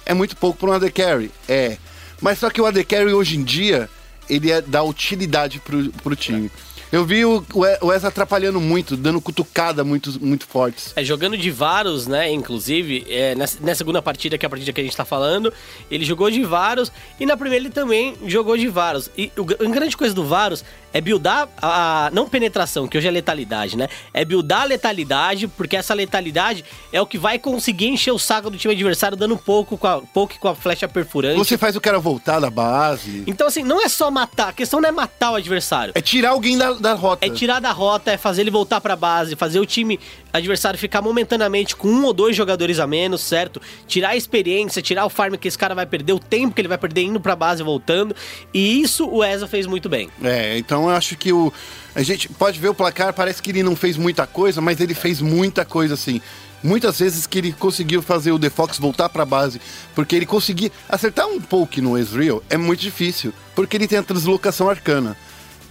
É muito pouco para um AD Carry, é. Mas só que o AD Carry hoje em dia, ele é da utilidade pro, pro time. Eu vi o, o ESA atrapalhando muito, dando cutucada muito, muito fortes. É, jogando de Varus, né? Inclusive, é, nessa, nessa segunda partida, que é a partida que a gente tá falando, ele jogou de Varus e na primeira ele também jogou de Varus. E o, a grande coisa do Varus é buildar a. Não penetração, que hoje é letalidade, né? É buildar a letalidade, porque essa letalidade é o que vai conseguir encher o saco do time adversário, dando pouco com a, pouco com a flecha perfurante. Você faz o cara voltar da base. Então, assim, não é só matar, a questão não é matar o adversário. É tirar alguém da, da rota. É tirar da rota, é fazer ele voltar pra base, fazer o time adversário ficar momentaneamente com um ou dois jogadores a menos, certo? Tirar a experiência, tirar o farm que esse cara vai perder, o tempo que ele vai perder indo pra base e voltando. E isso o ESA fez muito bem. É, então eu acho que o. A gente pode ver o placar, parece que ele não fez muita coisa, mas ele fez muita coisa assim. Muitas vezes que ele conseguiu fazer o The Fox voltar pra base, porque ele conseguia acertar um poke no Ezreal é muito difícil, porque ele tem a translocação arcana.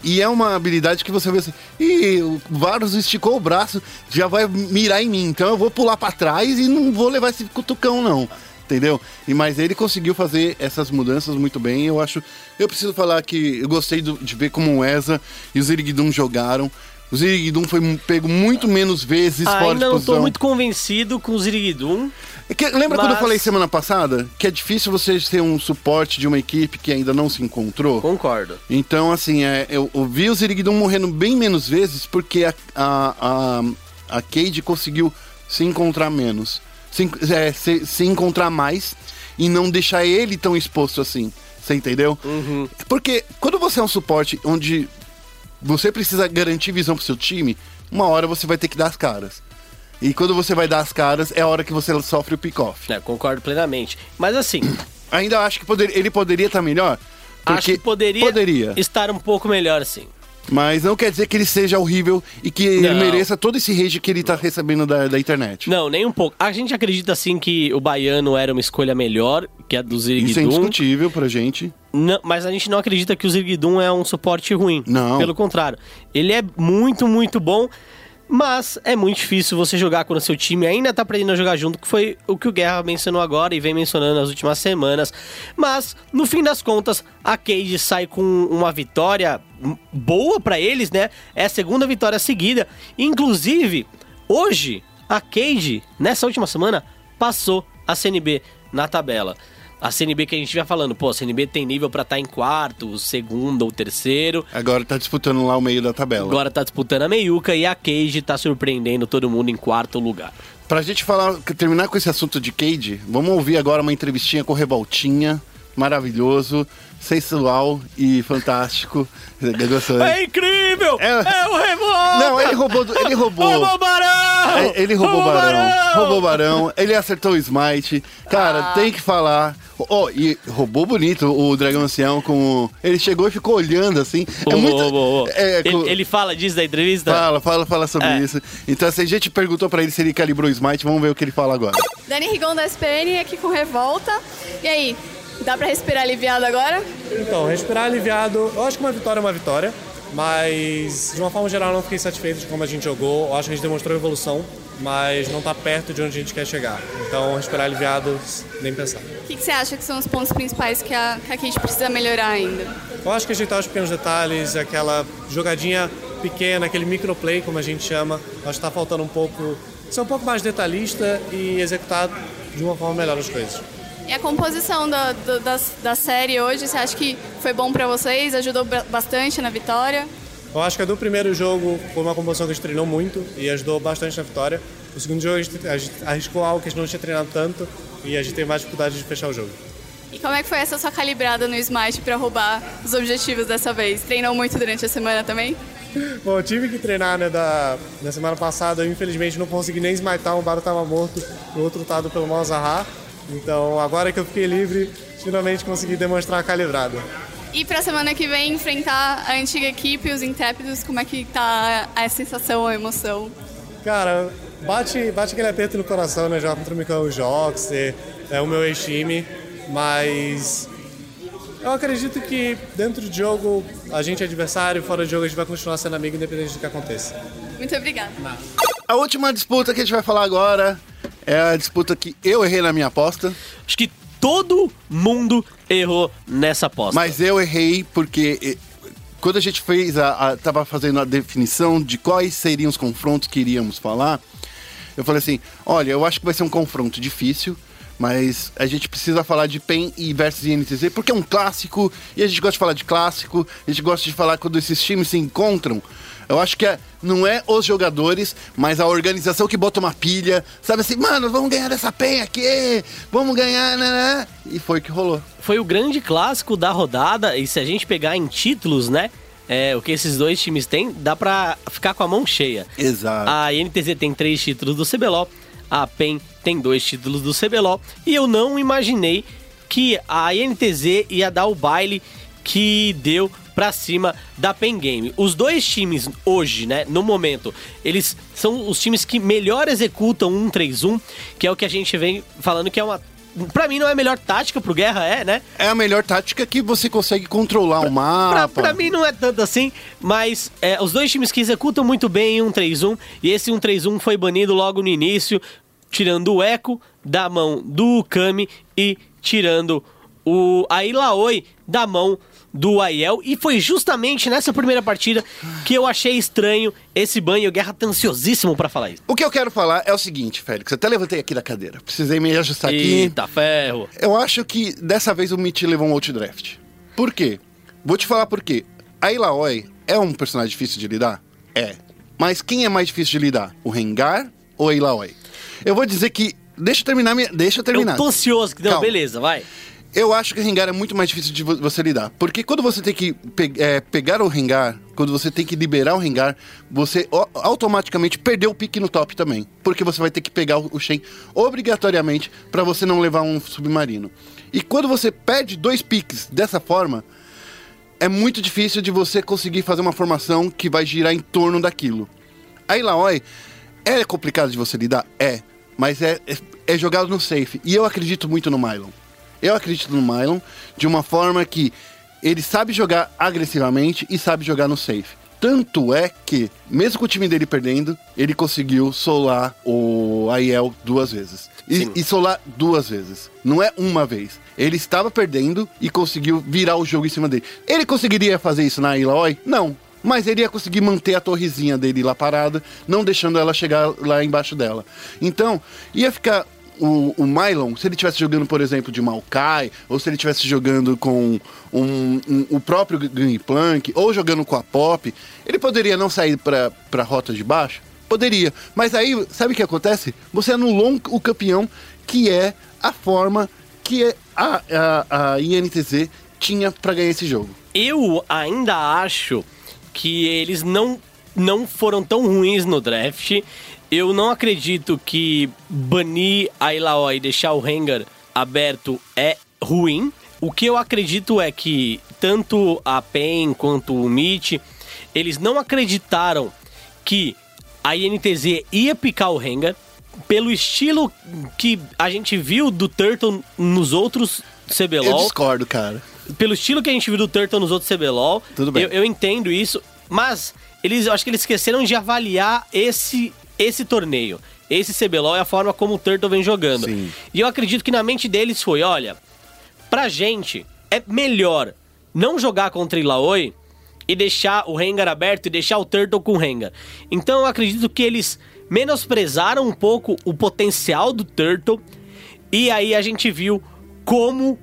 E é uma habilidade que você vê assim, e o Varus esticou o braço, já vai mirar em mim, então eu vou pular pra trás e não vou levar esse cutucão não. Entendeu? E mas ele conseguiu fazer essas mudanças muito bem. Eu acho. Eu preciso falar que eu gostei do- de ver como o ESA e o Zirigdum jogaram. O Zirigdum foi pego muito menos vezes fora de Ainda não posição. tô muito convencido com o Ziriguidum. É que- lembra quando eu mas- falei semana passada que é difícil você ter um suporte de uma equipe que ainda não se encontrou? Concordo. Então, assim, é, eu, eu vi o Zirigdum morrendo bem menos vezes porque a, a, a, a Cade conseguiu se encontrar menos. Se, é, se, se encontrar mais e não deixar ele tão exposto assim. Você entendeu? Porque quando você é um suporte onde você precisa garantir visão pro seu time, uma hora você vai ter que dar as caras. E quando você vai dar as caras, é a hora que você sofre o pick-off. É, concordo plenamente. Mas assim, Ainda acho que poder- ele poderia estar melhor. acho que poderia, Poderia. estar um pouco melhor, sim. Mas não quer dizer que ele seja horrível e que ele Não. mereça todo esse rage que ele tá recebendo da, da internet. Não, nem um pouco. A gente acredita sim que o baiano era uma escolha melhor que a do Isso é Ziriguidum. indiscutível pra gente. Não, mas a gente não acredita que o Zirguidum é um suporte ruim. Não. Pelo contrário. Ele é muito, muito bom. Mas é muito difícil você jogar quando seu time ainda tá aprendendo a jogar junto, que foi o que o Guerra mencionou agora e vem mencionando nas últimas semanas. Mas, no fim das contas, a Cade sai com uma vitória boa pra eles, né? É a segunda vitória seguida. Inclusive, hoje, a Cade, nessa última semana, passou a CNB na tabela. A CNB que a gente vai falando, pô, a CNB tem nível pra estar em quarto, segundo ou terceiro. Agora tá disputando lá o meio da tabela. Agora tá disputando a meiuca e a Cage tá surpreendendo todo mundo em quarto lugar. Pra gente falar, terminar com esse assunto de Cade, vamos ouvir agora uma entrevistinha com o Revoltinha. Maravilhoso, sensual e fantástico. Gostou, né? É incrível! É- É, o Revolta! Não, ele roubou. Ele roubou. Roubou o Barão! É, ele roubou o barão. Roubou o barão. Ele acertou o smite. Cara, Ah. tem que falar. Oh, e roubou bonito o dragão ancião com. Ele chegou e ficou olhando assim. é Roubou, muito. roubou. É, com- ele, ele fala disso da entrevista? Fala, fala, fala sobre É. isso. Então, se a gente perguntou pra ele se ele calibrou o smite, vamos ver o que ele fala agora. Dani Rigon da SPN aqui com Revolta. E aí, dá pra respirar aliviado agora? Então, respirar aliviado. Eu acho que uma vitória é uma vitória, mas de uma forma geral eu não fiquei satisfeito de como a gente jogou. Eu acho que a gente demonstrou evolução, mas não tá perto de onde a gente quer chegar. Então, respirar aliviado, nem pensar. O que, que você acha que são os pontos principais que a, que a Kate precisa melhorar ainda? Eu acho que ajeitar os pequenos detalhes, aquela jogadinha pequena, aquele microplay, como a gente chama, acho que tá faltando um pouco. Ser um pouco mais detalhista e executar de uma forma melhor as coisas. E a composição da, da, da, da série hoje, você acha que foi bom pra vocês? Ajudou ba- bastante na vitória? Eu acho que a do primeiro jogo foi uma composição que a gente treinou muito e ajudou bastante na vitória. O segundo jogo a gente, a gente arriscou algo que a gente não tinha treinado tanto e a gente teve mais dificuldade de fechar o jogo. E como é que foi essa sua calibrada no Smash pra roubar os objetivos dessa vez? Treinou muito durante a semana também? Bom, eu tive que treinar né, da, na semana passada, eu infelizmente não consegui nem smitar, um Baro estava morto, o outro lutado pelo Malzahar. Então agora que eu fiquei livre, finalmente consegui demonstrar a calibrada. E pra semana que vem enfrentar a antiga equipe, os intrépidos, como é que tá a sensação, a emoção? Cara, bate, bate aquele aperto no coração, né? Jogar contra o Mikael Jox, é o meu ex-time, mas eu acredito que dentro de jogo a gente é adversário, fora de jogo a gente vai continuar sendo amigo independente do que aconteça. Muito obrigada. A última disputa que a gente vai falar agora é a disputa que eu errei na minha aposta. Acho que todo mundo errou nessa aposta. Mas eu errei porque eh, quando a gente fez a, a tava fazendo a definição de quais seriam os confrontos que iríamos falar, eu falei assim, olha, eu acho que vai ser um confronto difícil, mas a gente precisa falar de PEN e versus INTZ porque é um clássico e a gente gosta de falar de clássico, a gente gosta de falar quando esses times se encontram. Eu acho que é, não é os jogadores, mas a organização que bota uma pilha, sabe assim, mano, vamos ganhar dessa PEN aqui, vamos ganhar, né, né? E foi o que rolou. Foi o grande clássico da rodada, e se a gente pegar em títulos, né? É, o que esses dois times têm, dá pra ficar com a mão cheia. Exato. A INTZ tem três títulos do CBLOL, a PEN tem dois títulos do CBLOL, e eu não imaginei que a INTZ ia dar o baile que deu pra cima da Pen Game. Os dois times hoje, né, no momento, eles são os times que melhor executam um 3-1, que é o que a gente vem falando que é uma Pra mim não é a melhor tática pro Guerra, é, né? É a melhor tática que você consegue controlar o Pra, mapa. pra mim não é tanto assim, mas é, os dois times que executam muito bem em 1-3-1, e esse 1-3-1 foi banido logo no início, tirando o Echo da mão do Kami e tirando o Ailaoi da mão do Aiel. E foi justamente nessa primeira partida que eu achei estranho esse banho. O Guerra tá ansiosíssimo pra falar isso. O que eu quero falar é o seguinte, Félix. Eu até levantei aqui da cadeira. Precisei me ajustar aqui. Eita ferro. Eu acho que dessa vez o Mitch levou um outdraft. Por quê? Vou te falar por quê. A Ilaoi é um personagem difícil de lidar? É. Mas quem é mais difícil de lidar? O Rengar ou a Ilaoi? Eu vou dizer que. Deixa eu terminar. Minha... Deixa eu terminar. Eu tô ansioso. Não, Calma. beleza, vai. Eu acho que Rengar é muito mais difícil de vo- você lidar. Porque quando você tem que pe- é, pegar o Rengar, quando você tem que liberar o Rengar, você automaticamente perdeu o pique no top também. Porque você vai ter que pegar o o Shen obrigatoriamente para você não levar um submarino. E quando você perde dois piques dessa forma, é muito difícil de você conseguir fazer uma formação que vai girar em torno daquilo. A Ilaoi é complicado de você lidar? É. Mas é, é, é jogado no safe. E eu acredito muito no Mylon. Eu acredito no Mylon de uma forma que ele sabe jogar agressivamente e sabe jogar no safe. Tanto é que, mesmo com o time dele perdendo, ele conseguiu solar o Aiel duas vezes. E, e solar duas vezes. Não é uma vez. Ele estava perdendo e conseguiu virar o jogo em cima dele. Ele conseguiria fazer isso na Ilaoi? Não. Mas ele ia conseguir manter a torrezinha dele lá parada, não deixando ela chegar lá embaixo dela. Então, ia ficar o, o Mylon, se ele estivesse jogando, por exemplo, de Maokai, ou se ele estivesse jogando com um- um- o próprio Gangplank, ou jogando com a Pop, ele poderia não sair pra, pra rota de baixo? Poderia. Mas aí, sabe o que acontece? Você anulou o campeão, que é a forma que a, a, a INTZ tinha pra ganhar esse jogo. Eu ainda acho que eles não, não foram tão ruins no draft. Eu não acredito que banir a Ilaoi e deixar o Rengar aberto é ruim. O que eu acredito é que tanto a PEN quanto o Mitch, eles não acreditaram que a INTZ ia picar o Rengar pelo estilo que a gente viu do Turtle nos outros Eu CBLOL discordo, cara. pelo estilo que a gente viu do Turtle nos outros CBLOL, Tudo bem. Eu, eu entendo isso, mas eles, eu acho que eles esqueceram de avaliar esse, esse torneio. Esse CBLOL é a forma como o Turtle vem jogando. Sim. E eu acredito que na mente deles foi, olha, pra gente é melhor não jogar contra Ilaoi e deixar o Rengar aberto e deixar o Turtle com o Rengar. Então eu acredito que eles menosprezaram um pouco o potencial do Turtle e aí a gente viu como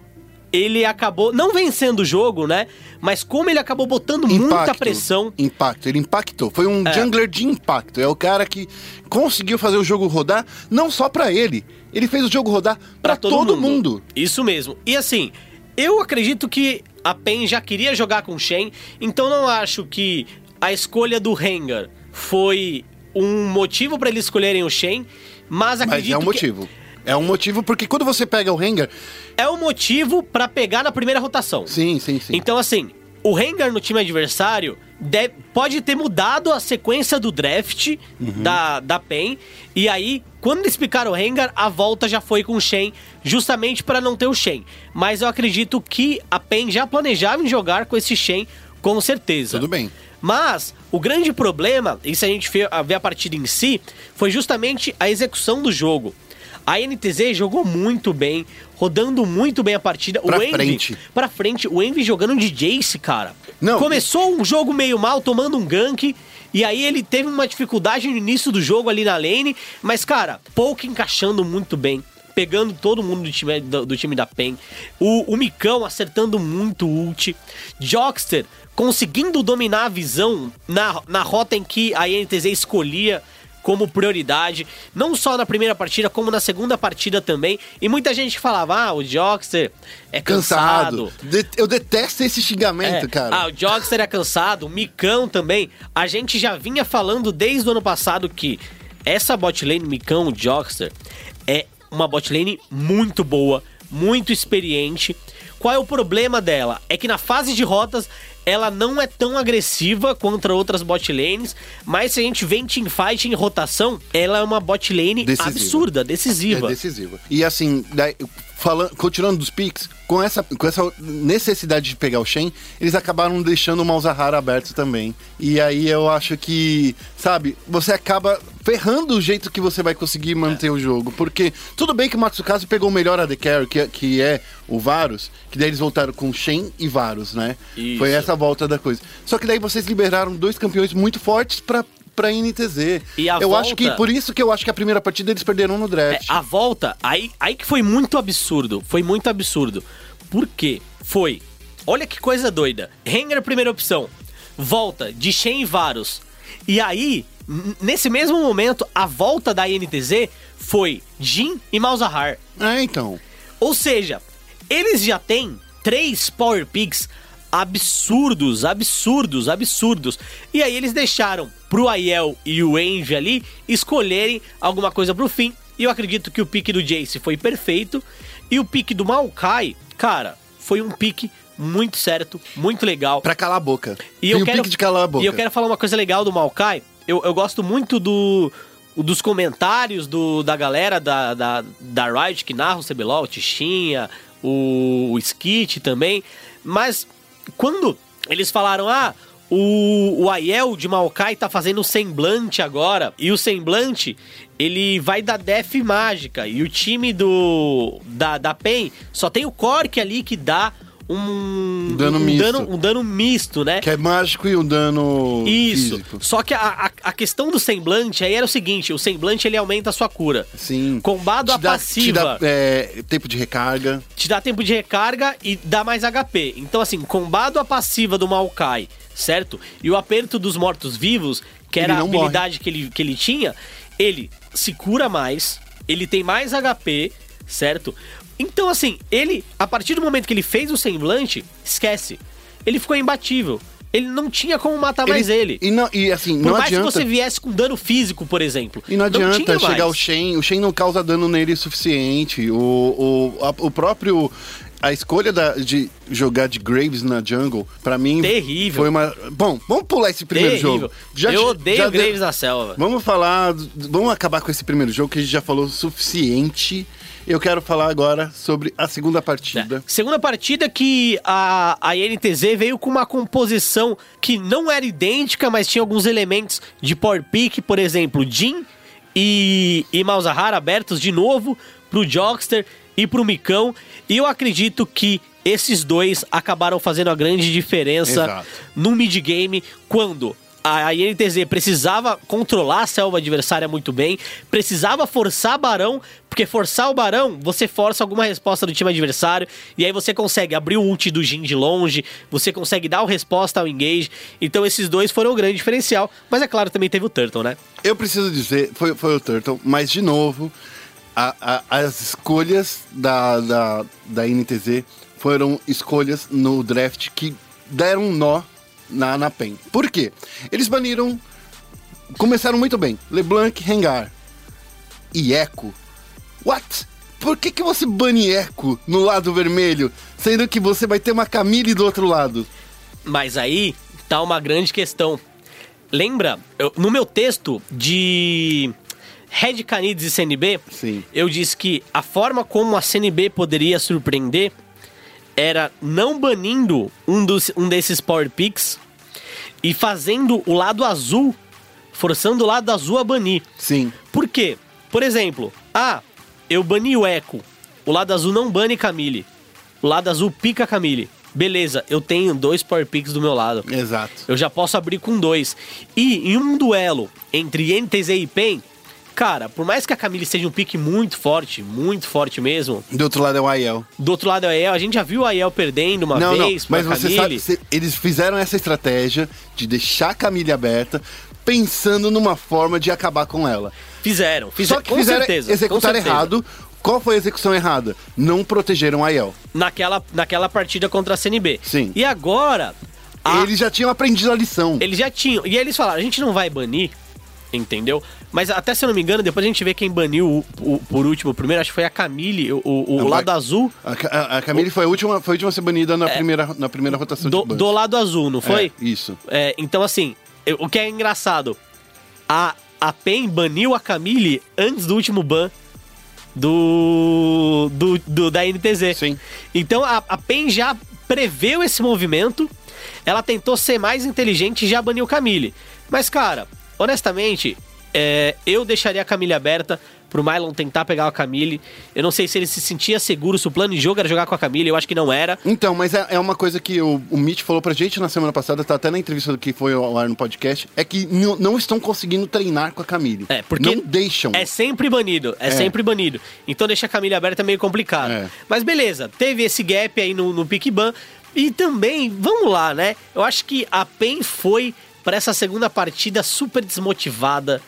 ele acabou não vencendo o jogo, né? Mas como ele acabou botando muita pressão. Impacto, ele impactou. Foi um É. jungler de impacto. É o cara que conseguiu fazer o jogo rodar, não só pra ele. Ele fez o jogo rodar pra, todo, mundo. Isso mesmo. E assim, eu acredito que a PEN já queria jogar com o Shen, então não acho que a escolha do Rengar foi um motivo pra eles escolherem o Shen, mas Mas acredito é um que motivo. É um motivo porque quando você pega o Rengar. é o motivo pra pegar na primeira rotação. Sim, sim, sim. Então, assim, o Rengar no time adversário deve- pode ter mudado a sequência do draft Uhum. da, da PEN. E aí, quando eles picaram o Rengar, a volta já foi com o Shen, justamente para não ter o Shen. Mas eu acredito que a PEN já planejava em jogar com esse Shen, com certeza. Tudo bem. Mas o grande problema, e se a gente ver a partida em si, foi justamente a execução do jogo. A NTZ jogou muito bem, rodando muito bem a partida. Pra o Envy, frente. Pra frente. O Envy jogando de Jace, cara. Não, Começou um jogo meio mal, tomando um gank. E aí ele teve uma dificuldade no início do jogo ali na lane. Mas, cara, Poke encaixando muito bem. Pegando todo mundo do time, do, do time da PEN. O, o Micão acertando muito o ult. Jockster conseguindo dominar a visão na, na rota em que a INTZ escolhia como prioridade, não só na primeira partida, como na segunda partida também. E muita gente falava: ah, o Jockster é cansado. Cansado. De- eu detesto esse xingamento, É. cara. Ah, o Jockster é cansado, o Micão também. A gente já vinha falando desde o ano passado que essa botlane Micão Jockster é uma botlane muito boa, muito experiente. Qual é o problema dela? É que na fase de rotas ela não é tão agressiva contra outras bot lanes, mas se a gente vê em teamfight em rotação, ela é uma bot lane Decisiva. absurda, decisiva. É decisiva. E assim, falando, continuando dos picks, com essa, com essa necessidade de pegar o Shen, eles acabaram deixando o Malzahar aberto também. E aí eu acho que, sabe, você acaba ferrando o jeito que você vai conseguir manter o jogo. Porque tudo bem que o Matsukaze pegou o melhor AD Carry, que, é- que é o Varus, que daí eles voltaram com Shen e Varus, né? Isso. Foi essa volta da coisa. Só que daí vocês liberaram dois campeões muito fortes pra. Pra NTZ. E a eu acho que volta- por isso que eu acho que a primeira partida eles perderam no É, draft. a volta, aí, aí que foi muito absurdo. Foi muito absurdo. Por quê? Foi. Olha que coisa doida. Rengar, primeira opção. Volta de Shen e Varus. E aí, nesse mesmo momento, a volta da INTZ foi Jin e Malzahar. É, então. Ou seja, eles já têm três Power Picks absurdos, absurdos, absurdos. E aí eles deixaram pro Aiel e o Envy ali escolherem alguma coisa pro fim. E eu acredito que o pique do Jace foi perfeito. E o pique do Maokai, cara, foi um pique muito certo, muito legal. Pra calar a boca. E Tem eu quero, pique de calar a boca. E eu quero falar uma coisa legal do Maokai. Eu, eu gosto muito do, dos comentários do, da galera da, da, da Riot que narra o CBLOL, o Tichinha, o, o Skit também. Mas quando eles falaram, ah, o, o Aiel de Maokai tá fazendo semblante agora. E o semblante, ele vai dar def mágica. E o time do da, da PEN só tem o Cork ali que dá um, Dano um, misto. dano, um dano misto, né? Que é mágico e o dano Isso. físico. Só que a, a, a questão do semblante aí era o seguinte: o semblante ele aumenta a sua cura. Sim. Combado a Te dá- passiva. Te dá é, tempo de recarga. te dá tempo de recarga e dá mais HP. Então, assim, combado a passiva do Maokai, certo? E o aperto dos mortos-vivos, que era a habilidade que ele, que ele tinha, ele se cura mais, ele tem mais HP, certo? Então, assim, ele, a partir do momento que ele fez o semblante, esquece. Ele ficou imbatível. Ele não tinha como matar mais ele. E, não, e assim, Por não mais adianta. que você viesse com dano físico, por exemplo. E não adianta tinha chegar o Shen. O Shen não causa dano nele o suficiente. O, o, a- o próprio. A escolha da- de jogar de Graves na jungle, pra mim. Terrível. Foi uma. Bom, vamos pular esse primeiro Terrível. jogo. Eu odeio já Graves deu- na selva. Vamos falar. Vamos acabar com esse primeiro jogo que a gente já falou o suficiente. Eu quero falar agora sobre a segunda partida. Segunda partida que a, a INTZ veio com uma composição que não era idêntica, mas tinha alguns elementos de Power Pick, por exemplo, Jin e, e Malzahar abertos de novo pro Jockster e pro Micão. E eu acredito que esses dois acabaram fazendo a grande diferença Exato. no mid-game quando a INTZ precisava controlar a selva adversária muito bem, precisava forçar Barão, porque forçar o Barão, você força alguma resposta do time adversário, e aí você consegue abrir o ult do Jin de longe, você consegue dar uma resposta ao engage. Então esses dois foram o grande diferencial, mas é claro, também teve o Turtle, né? Eu preciso dizer, foi, foi o Turtle, mas de novo, a- a- as escolhas da, da, da NTZ foram escolhas no draft que deram um nó na, na PEN. Por quê? Eles baniram. Começaram muito bem. LeBlanc, Rengar e Echo. What? Por que, que você bane Echo no lado vermelho, sendo que você vai ter uma Camille do outro lado? Mas aí tá uma grande questão. Lembra, eu- no meu texto de Red Canids e CNB, Sim. eu disse que a forma como a CNB poderia surpreender era não banindo um, dos, um desses Power Picks e fazendo o lado azul, forçando o lado azul a banir. Sim. Por quê? Por exemplo, ah, eu bani o Echo. O lado azul não bane Camille. O lado azul pica Camille. Beleza, eu tenho dois Power Picks do meu lado. Exato. Eu já posso abrir com dois. E em um duelo entre NTZ e PEN, cara, por mais que a Camille seja um pique muito forte, muito forte mesmo, Do outro lado é o Aiel. do outro lado é o Aiel, a gente já viu o Aiel perdendo uma não, vez não, mas você Camille. sabe, eles fizeram essa estratégia de deixar a Camille aberta, pensando numa forma de acabar com ela. Fizeram, fizeram, Só que com fizeram certeza. executar certeza. errado. Qual foi a execução errada? Não protegeram a Aiel. Naquela, naquela partida contra a CNB. Sim. E agora, a- Eles já tinham aprendido a lição. Eles já tinham. E aí eles falaram, a gente não vai banir, entendeu? Mas até se eu não me engano, depois a gente vê quem baniu o- o- por último, o primeiro, acho que foi a Camille, o, o- o Não, lado azul A, a- Camille foi a última, foi a última a ser banida na, primeira, na primeira rotação É. do, do lado azul, não foi? É, isso. É, então, assim, eu- o que é engraçado, a, a PEN baniu a Camille antes do último ban do, do, do- da NTZ. Sim. Então a, a PEN já preveu esse movimento, ela tentou ser mais inteligente e já baniu Camille. Mas, cara, honestamente, é, eu deixaria a Camille aberta pro Mylon tentar pegar a Camille. Eu não sei se ele se sentia seguro, se o plano de jogo era jogar com a Camille, eu acho que não era. Então, mas é, é uma coisa que o, o Mitch falou pra gente na semana passada, tá até na entrevista que foi ao ar no podcast, é que não, não estão conseguindo treinar com a Camille. É, porque Não deixam. É sempre banido, é, sempre banido. Então deixar a Camille aberta é meio complicado. É. Mas beleza, teve esse gap aí no, no pick ban. E também, vamos lá, né? Eu acho que a PEN foi para essa segunda partida super desmotivada.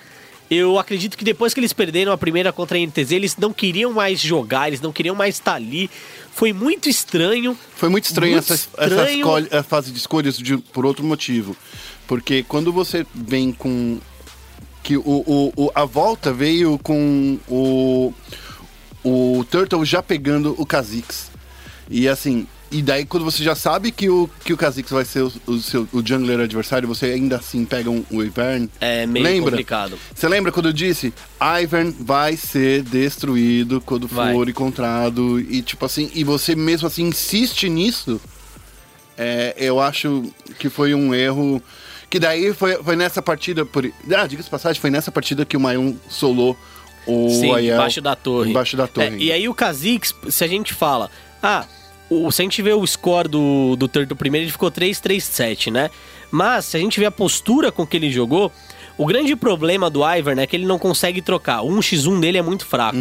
Eu acredito que depois que eles perderam a primeira contra a NTZ, eles não queriam mais jogar, eles não queriam mais estar ali. Foi muito estranho. Foi muito estranho, Muito essa, essa estranho. escolha- a fase de escolhas de- por outro motivo. Porque quando você vem com. que o, o- o- a volta veio com o. O Turtle já pegando o Kha'Zix. E assim. E daí quando você já sabe que o, que o Kha'Zix vai ser o, o seu o jungler adversário, você ainda assim pega um, o Ivern. É meio Lembra? complicado. Você lembra quando eu disse? Ivern vai ser destruído quando Vai. for encontrado. E tipo assim, e você mesmo assim insiste nisso. É, eu acho que foi um erro. Que daí foi, foi nessa partida. Por, ah, diga-se passagem, foi nessa partida que o Mayon solou o Sim, Aiel embaixo da torre. Embaixo da torre. É, e aí o Kha'Zix, se a gente fala, ah, o, se a gente vê o score do, do Turtle primeiro, ele ficou 3-3-7, né? Mas se a gente vê a postura com que ele jogou, o grande problema do Ivern é que ele não consegue trocar. O 1x1 dele é muito fraco.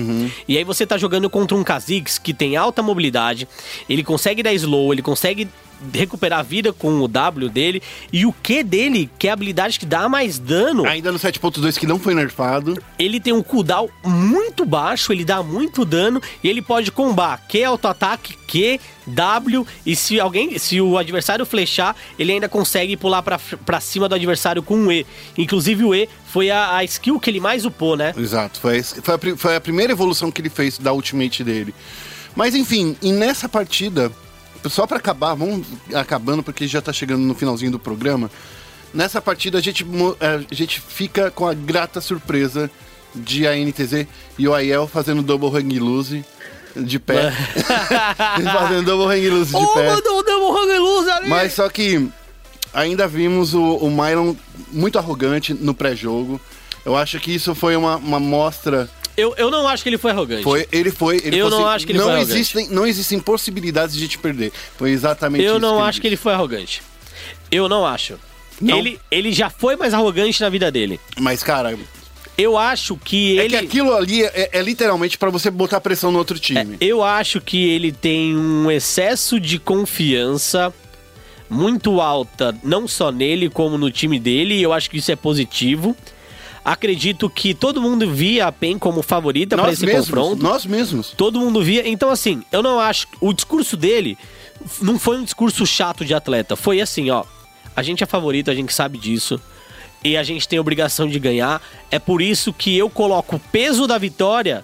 E aí você tá jogando contra um Kha'Zix que tem alta mobilidade, ele consegue dar slow, ele consegue recuperar a vida com o W dele, e o Q dele, que é a habilidade que dá mais dano, Ainda no 7.2 que não foi nerfado. ele tem um cooldown muito baixo, ele dá muito dano e ele pode combar Q auto-ataque, Q, W e se alguém, se o adversário flechar, ele ainda consegue pular pra, pra cima do adversário com um E. Inclusive o E foi a, a skill que ele mais upou, né? Exato. Foi, foi, a, foi a primeira evolução que ele fez da ultimate dele. Mas enfim, e nessa partida, só pra acabar, vamos acabando porque já tá chegando no finalzinho do programa. Nessa partida a gente, a gente fica com a grata surpresa de a NTZ e o Aiel fazendo double hang loose de pé. fazendo double hang loose de Ô, pé. mandou o Hang Luz ali! Mas só que ainda vimos o, o Myron muito arrogante no pré-jogo. Eu acho que isso foi uma, uma mostra. Eu, eu não acho que ele foi arrogante. Foi, ele foi. Ele Eu foi não assim, acho que ele não foi arrogante. existem, não existem possibilidades de te perder. Foi exatamente Eu isso. não que acho que ele foi arrogante. Eu não acho. Não. Ele, ele já foi mais arrogante na vida dele. Mas, cara, Eu acho que é ele. que aquilo ali é, é literalmente pra você botar pressão no outro time. Eu acho que ele tem um excesso de confiança muito alta, não só nele, como no time dele, e eu acho que isso é positivo. Acredito que todo mundo via a PEN como favorita para esse mesmos, confronto. nós mesmos. Todo mundo via. Então, assim, eu não acho. O discurso dele não foi um discurso chato de atleta. Foi assim, ó. A gente é favorito, a gente sabe disso. E a gente tem a obrigação de ganhar. É por isso que eu coloco o peso da vitória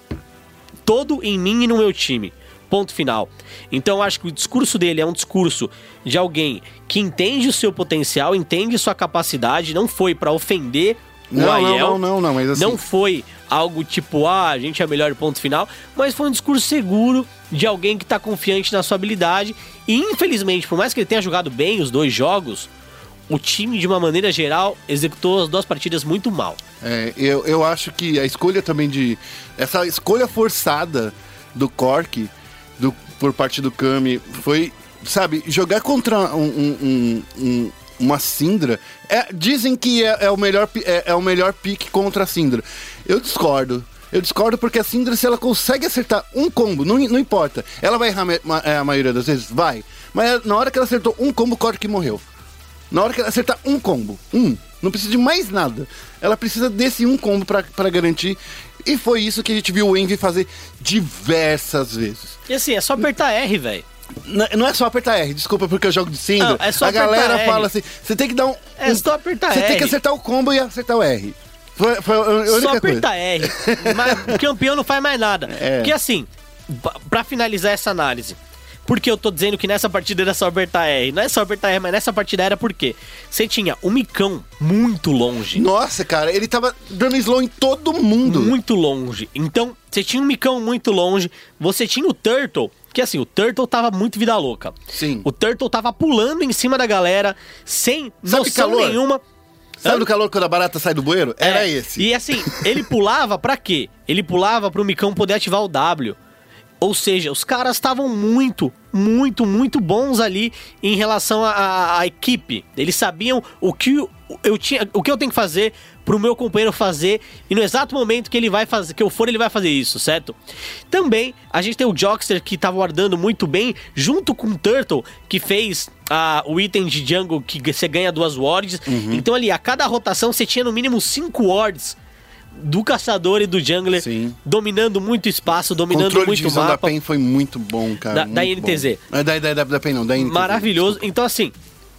todo em mim e no meu time. Ponto final. Então eu acho que o discurso dele é um discurso de alguém que entende o seu potencial, entende sua capacidade, não foi pra ofender Não, não, Aiel. não, não, não, mas assim- Não foi algo tipo, ah, a gente é melhor ponto final, mas foi um discurso seguro de alguém que tá confiante na sua habilidade. E infelizmente, por mais que ele tenha jogado bem os dois jogos, o time, de uma maneira geral, executou as duas partidas muito mal. É, eu, eu acho que a escolha também de. Essa escolha forçada do Cork, do, por parte do Kami, foi. Sabe, jogar contra um- um- um- uma Syndra. é- dizem que é, é o melhor, é, é o melhor pique contra a Syndra. Eu discordo. Eu discordo porque a Syndra, se ela consegue acertar um combo, não, não importa. Ela vai errar ma- é, a maioria das vezes? Vai. Mas na hora que ela acertou um combo, Cork morreu. Na hora que ela acertar um combo, um, não precisa de mais nada. Ela precisa desse um combo pra garantir. E foi isso que a gente viu o Envy fazer diversas vezes. E assim, é só apertar R, velho. Não é só apertar R, desculpa porque eu jogo de. Não, é só a galera R. fala assim: você tem que dar um. É um- só apertar Você tem que acertar o combo e acertar o R. Foi, foi a única Só apertar R. Mas o campeão não faz mais nada. É. Porque assim, pa- pra finalizar essa análise, porque eu tô dizendo que nessa partida era só apertar R. Não é só apertar R, mas nessa partida era porque você tinha o Micão muito longe. Nossa, cara, ele tava dando slow em todo mundo. Muito longe. Então, você tinha um Micão muito longe. Você tinha o Turtle, que assim, o Turtle tava muito vida louca. Sim. O Turtle tava pulando em cima da galera, sem Sabe noção calor? nenhuma. Sabe Hã? do calor quando a barata sai do bueiro? Era É, esse. E assim, ele pulava pra quê? Ele pulava pro Micão poder ativar o W. Ou seja, os caras estavam muito, muito, muito bons ali em relação à equipe. Eles sabiam o que eu tinha, o que eu tenho que fazer pro meu companheiro fazer e no exato momento que ele vai fazer, que eu for, ele vai fazer isso, certo? Também a gente tem o Jockster que tava guardando muito bem, junto com o Turtle que fez ah, o item de jungle que você ganha duas wards. Uhum. Então ali a cada rotação você tinha no mínimo cinco wards do caçador e do jungler Sim. dominando muito espaço, dominando controle de muito da mapa. PEN foi muito bom, cara. Da- da NTZ. bom. É, Da, da, da, da PEN não, da NTZ. Maravilhoso. Então, assim,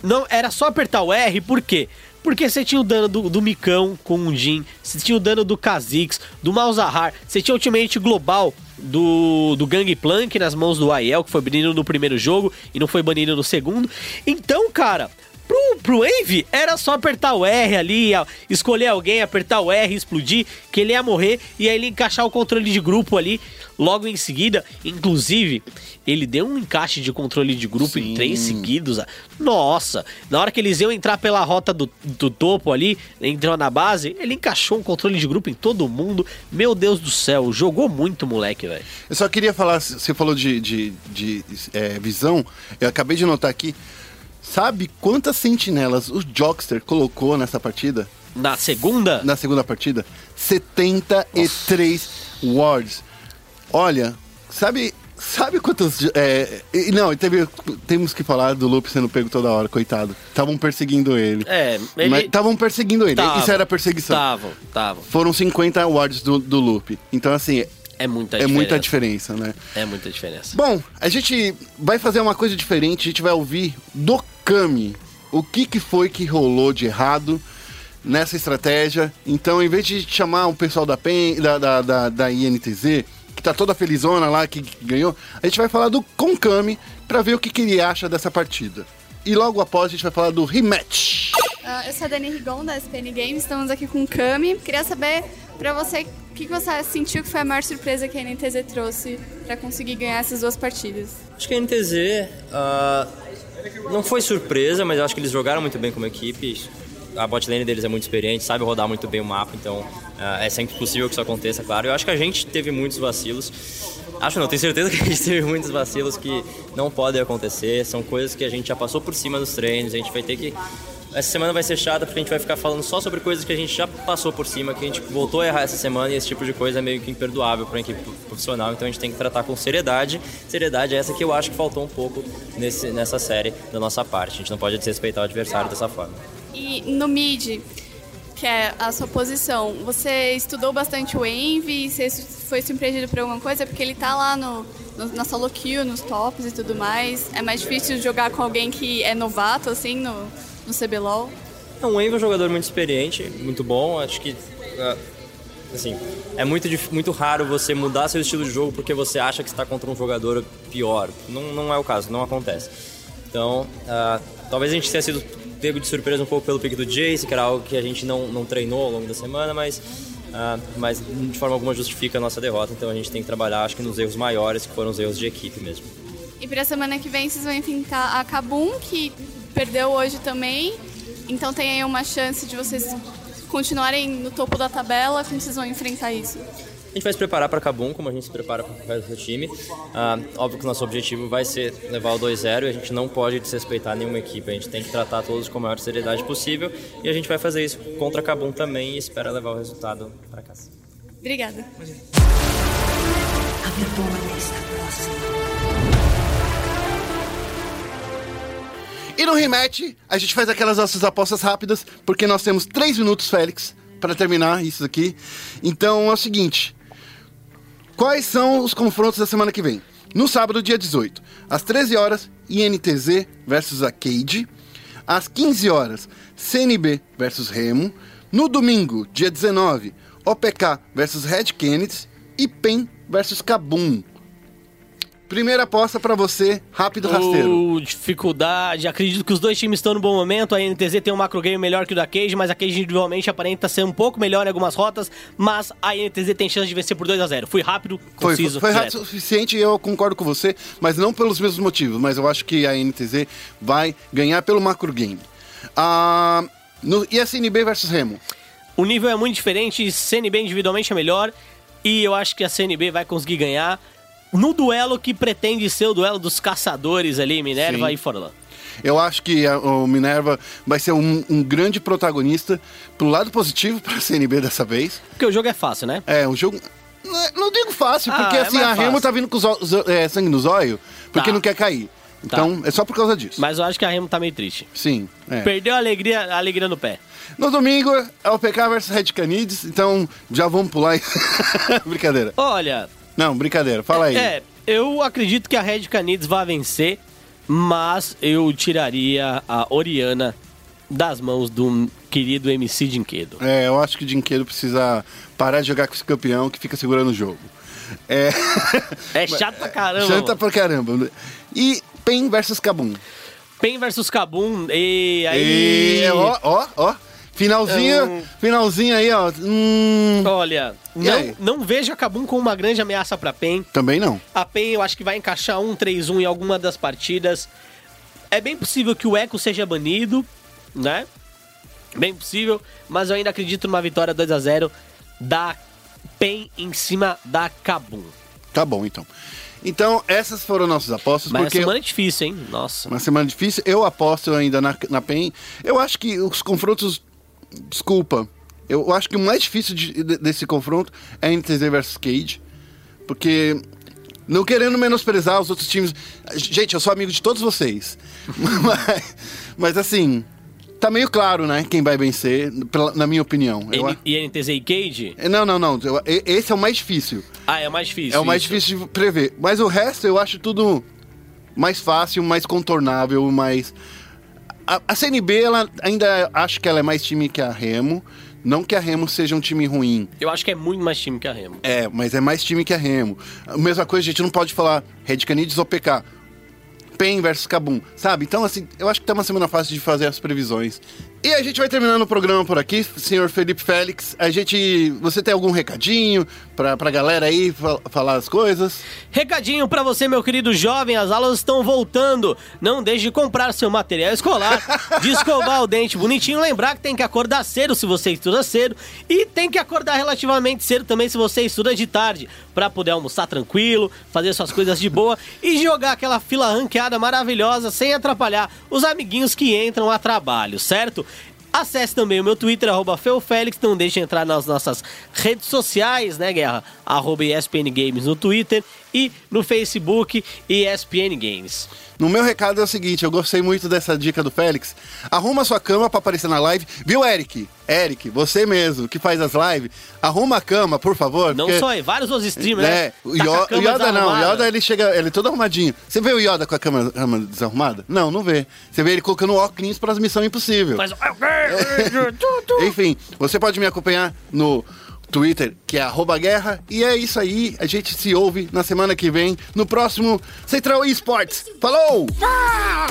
não era só apertar o R, por quê? Porque você tinha o dano do, do Micão com o Jin, você tinha o dano do Kha'Zix, do Malzahar, você tinha o ultimate global do, do Gangplank nas mãos do Aiel, que foi banido no primeiro jogo e não foi banido no segundo. Então, cara, pro, pro Envy era só apertar o R ali, escolher alguém, apertar o R, explodir, que ele ia morrer e aí ele encaixar o controle de grupo ali logo em seguida. Inclusive, ele deu um encaixe de controle de grupo em três seguidos. Nossa, na hora que eles iam entrar pela rota do, do topo ali, entrou na base, ele encaixou um controle de grupo em todo mundo. Meu Deus do céu, jogou muito, moleque, velho. Eu só queria falar, você falou de, de, de, é, visão, eu acabei de notar aqui. Sabe quantas sentinelas o Jockster colocou nessa partida? Na segunda, Na segunda partida? 73 wards. Olha, sabe, sabe quantos. É, não, teve, temos que falar do Lupe sendo pego toda hora, coitado. Estavam perseguindo ele. É, ele- Mas Estavam perseguindo ele. Isso era perseguição. Tavam, tavam. Foram 50 wards do, do Lupe. Então, assim, É muita é diferença. muita diferença, né? É muita diferença. Bom, a gente vai fazer uma coisa diferente, a gente vai ouvir do Kami o que, que foi que rolou de errado nessa estratégia. Então, em vez de chamar o pessoal da PEN, da, da, da, da INTZ, que tá toda felizona lá, que ganhou, a gente vai falar do Konkami pra ver o que, que ele acha dessa partida. E logo após a gente vai falar do rematch. Ah, eu sou a Dani Rigon, da SPN Games, estamos aqui com o Kami. Queria saber pra você o que, você sentiu que foi a maior surpresa que a NTZ trouxe pra conseguir ganhar essas duas partidas. Acho que a NTZ ah, não foi surpresa, mas acho que eles jogaram muito bem como equipe. A botlane deles é muito experiente, sabe rodar muito bem o mapa, então ah, é sempre possível que isso aconteça, claro. Eu acho que a gente teve muitos vacilos. Acho não, tenho certeza que a gente teve muitos vacilos que não podem acontecer. São coisas que a gente já passou por cima dos treinos, a gente vai ter que essa semana vai ser chata porque a gente vai ficar falando só sobre coisas que a gente já passou por cima, que a gente voltou a errar essa semana e esse tipo de coisa é meio que imperdoável para uma equipe profissional, então a gente tem que tratar com seriedade. Seriedade é essa que eu acho que faltou um pouco nesse, nessa série da nossa parte. A gente não pode desrespeitar o adversário dessa forma. E no mid, que é a sua posição, você estudou bastante o Envy? Você foi surpreendido por alguma coisa? Porque ele tá lá no, no- na solo queue, nos tops e tudo mais. É mais difícil jogar com alguém que é novato, assim, no, no CBLOL? Não, o Envy é um jogador muito experiente, muito bom. Acho que ah, assim, é muito, muito raro você mudar seu estilo de jogo porque você acha que está contra um jogador pior. Não, não é o caso, não acontece. Então, ah, talvez a gente tenha sido pego de surpresa um pouco pelo pick do Jace, que era algo que a gente não, não treinou ao longo da semana, mas, ah, mas de forma alguma justifica a nossa derrota. Então a gente tem que trabalhar, acho que nos erros maiores, que foram os erros de equipe mesmo. E pra semana que vem vocês vão enfrentar a Kabum, que perdeu hoje também. Então tem aí uma chance de vocês continuarem no topo da tabela. Como vocês vão enfrentar isso? A gente vai se preparar para Cabum, como a gente se prepara para o resto do time. Ah, óbvio que o nosso objetivo vai ser levar o 2-0 e a gente não pode desrespeitar nenhuma equipe. A gente tem que tratar todos com a maior seriedade possível e a gente vai fazer isso contra Cabum também e espera levar o resultado para casa. Obrigada. A está próxima. E no rematch, a gente faz aquelas nossas apostas rápidas, porque nós temos 3 minutos, Félix, para terminar isso aqui. Então é o seguinte: quais são os confrontos da semana que vem? No sábado, dia 18, às 13 horas, INTZ versus Arcade. Às 15 horas, CNB versus Remo. No domingo, dia 19, OPK versus Red Kennedy. E PEN versus Kabum. Primeira aposta para você, rápido rasteiro. O dificuldade, acredito que os dois times estão no bom momento. A NTZ tem um macro game melhor que o da Cage, mas a Cage individualmente aparenta ser um pouco melhor em algumas rotas. Mas a NTZ tem chance de vencer por 2 a 0 Fui rápido, Foi, conciso, foi rápido direto. o suficiente e eu concordo com você, mas não pelos mesmos motivos. Mas eu acho que a NTZ vai ganhar pelo macro game. Ah, no, e a CNB versus Remo? O nível é muito diferente, CNB individualmente é melhor. E eu acho que a CNB vai conseguir ganhar no duelo que pretende ser o duelo dos caçadores ali, Minerva Sim. e Forlan. Eu acho que a- o Minerva vai ser um, um grande protagonista pro lado positivo para a CNB dessa vez. Porque o jogo é fácil, né? É, um jogo. Não, é- digo fácil, Ah, porque é assim, a Remo fácil. tá vindo com os os é, sangue nos olhos, porque Tá. não quer cair. Então, é só por causa disso. Mas eu acho que a Remo tá meio triste. Sim. é. Perdeu a alegria, a alegria no pé. No domingo é o PK versus Red Canids, então já vamos pular brincadeira. Olha, Não, brincadeira, fala aí. É, eu acredito que a Red Canids vai vencer, mas eu tiraria a Oriana das mãos do querido MC Dinquedo. É, eu acho que o Dinquedo precisa parar de jogar com esse campeão que fica segurando o jogo. É, É chato pra caramba. Chanta mano. pra caramba. E PEN versus Kabum. PEN versus Kabum, e aí... E, ó, ó, ó. Finalzinho, Hum. finalzinho aí, ó. Hum, Olha, não, não vejo a Kabum como uma grande ameaça pra PEN. também não. A PEN eu acho que vai encaixar um 3-1 em alguma das partidas. É bem possível que o Echo seja banido, né? Bem possível, mas eu ainda acredito numa vitória 2 a 0 da PEN em cima da Kabum. Tá bom, então. Então, essas foram nossas apostas, Mas porque... a semana é difícil, hein? Nossa. Uma semana difícil. Eu aposto ainda na, na PEN. Eu acho que os confrontos. Desculpa. Eu acho que o mais difícil de- de- desse confronto é NTZ versus Cage. Porque. Não querendo menosprezar os outros times. Gente, eu sou amigo de todos vocês. mas, mas assim. Tá meio claro, né? Quem vai vencer, na minha opinião. Eu N- e NTZ e Cage? não, não, não. Eu- Esse é o mais difícil. Ah, é o mais difícil. É o mais isso. difícil de prever. Mas o resto eu acho tudo mais fácil, mais contornável, mais. A, a CNB, ela ainda acho que ela é mais time que a Remo. Não que a Remo seja um time ruim. Eu acho que é muito mais time que a Remo. É, mas é mais time que a Remo. A mesma coisa, a gente não pode falar Red Canids ou PK. PEN versus Kabum, sabe? Então, assim, eu acho que tá uma semana fácil de fazer as previsões. E a gente vai terminando o programa por aqui, senhor Felipe Félix. A gente. Você tem algum recadinho pra, pra galera aí fal- falar as coisas? Recadinho pra você, meu querido jovem, as aulas estão voltando. Não deixe de comprar seu material escolar, de escovar o dente bonitinho. Lembrar que tem que acordar cedo se você estuda cedo e tem que acordar relativamente cedo também se você estuda de tarde, Pra poder almoçar tranquilo, fazer suas coisas de boa e jogar aquela fila ranqueada maravilhosa, sem atrapalhar os amiguinhos que entram a trabalho, certo? Acesse também o meu Twitter, arroba FeuFélix. Não deixe de entrar nas nossas redes sociais, né, Guerra? Arroba ESPN Games no Twitter e no Facebook ESPN Games. No meu recado é o seguinte, eu gostei muito dessa dica do Félix. Arruma sua cama pra aparecer na live. Viu, Eric? Eric, você mesmo que faz as lives, arruma a cama, por favor. Não porque- só aí, vários outros streamers, É, né? o, com a Yo- o cama Yoda não, o. Yoda ele chega, ele é todo arrumadinho. Você vê o Yoda com a cama, cama desarrumada? Não, não vê. Você vê ele colocando óculos para as missões impossíveis. Mas... Enfim, você pode me acompanhar no Twitter, que é arroba guerra. E é isso aí, a gente se ouve na semana que vem, no próximo Central Esports. Falou! Ah!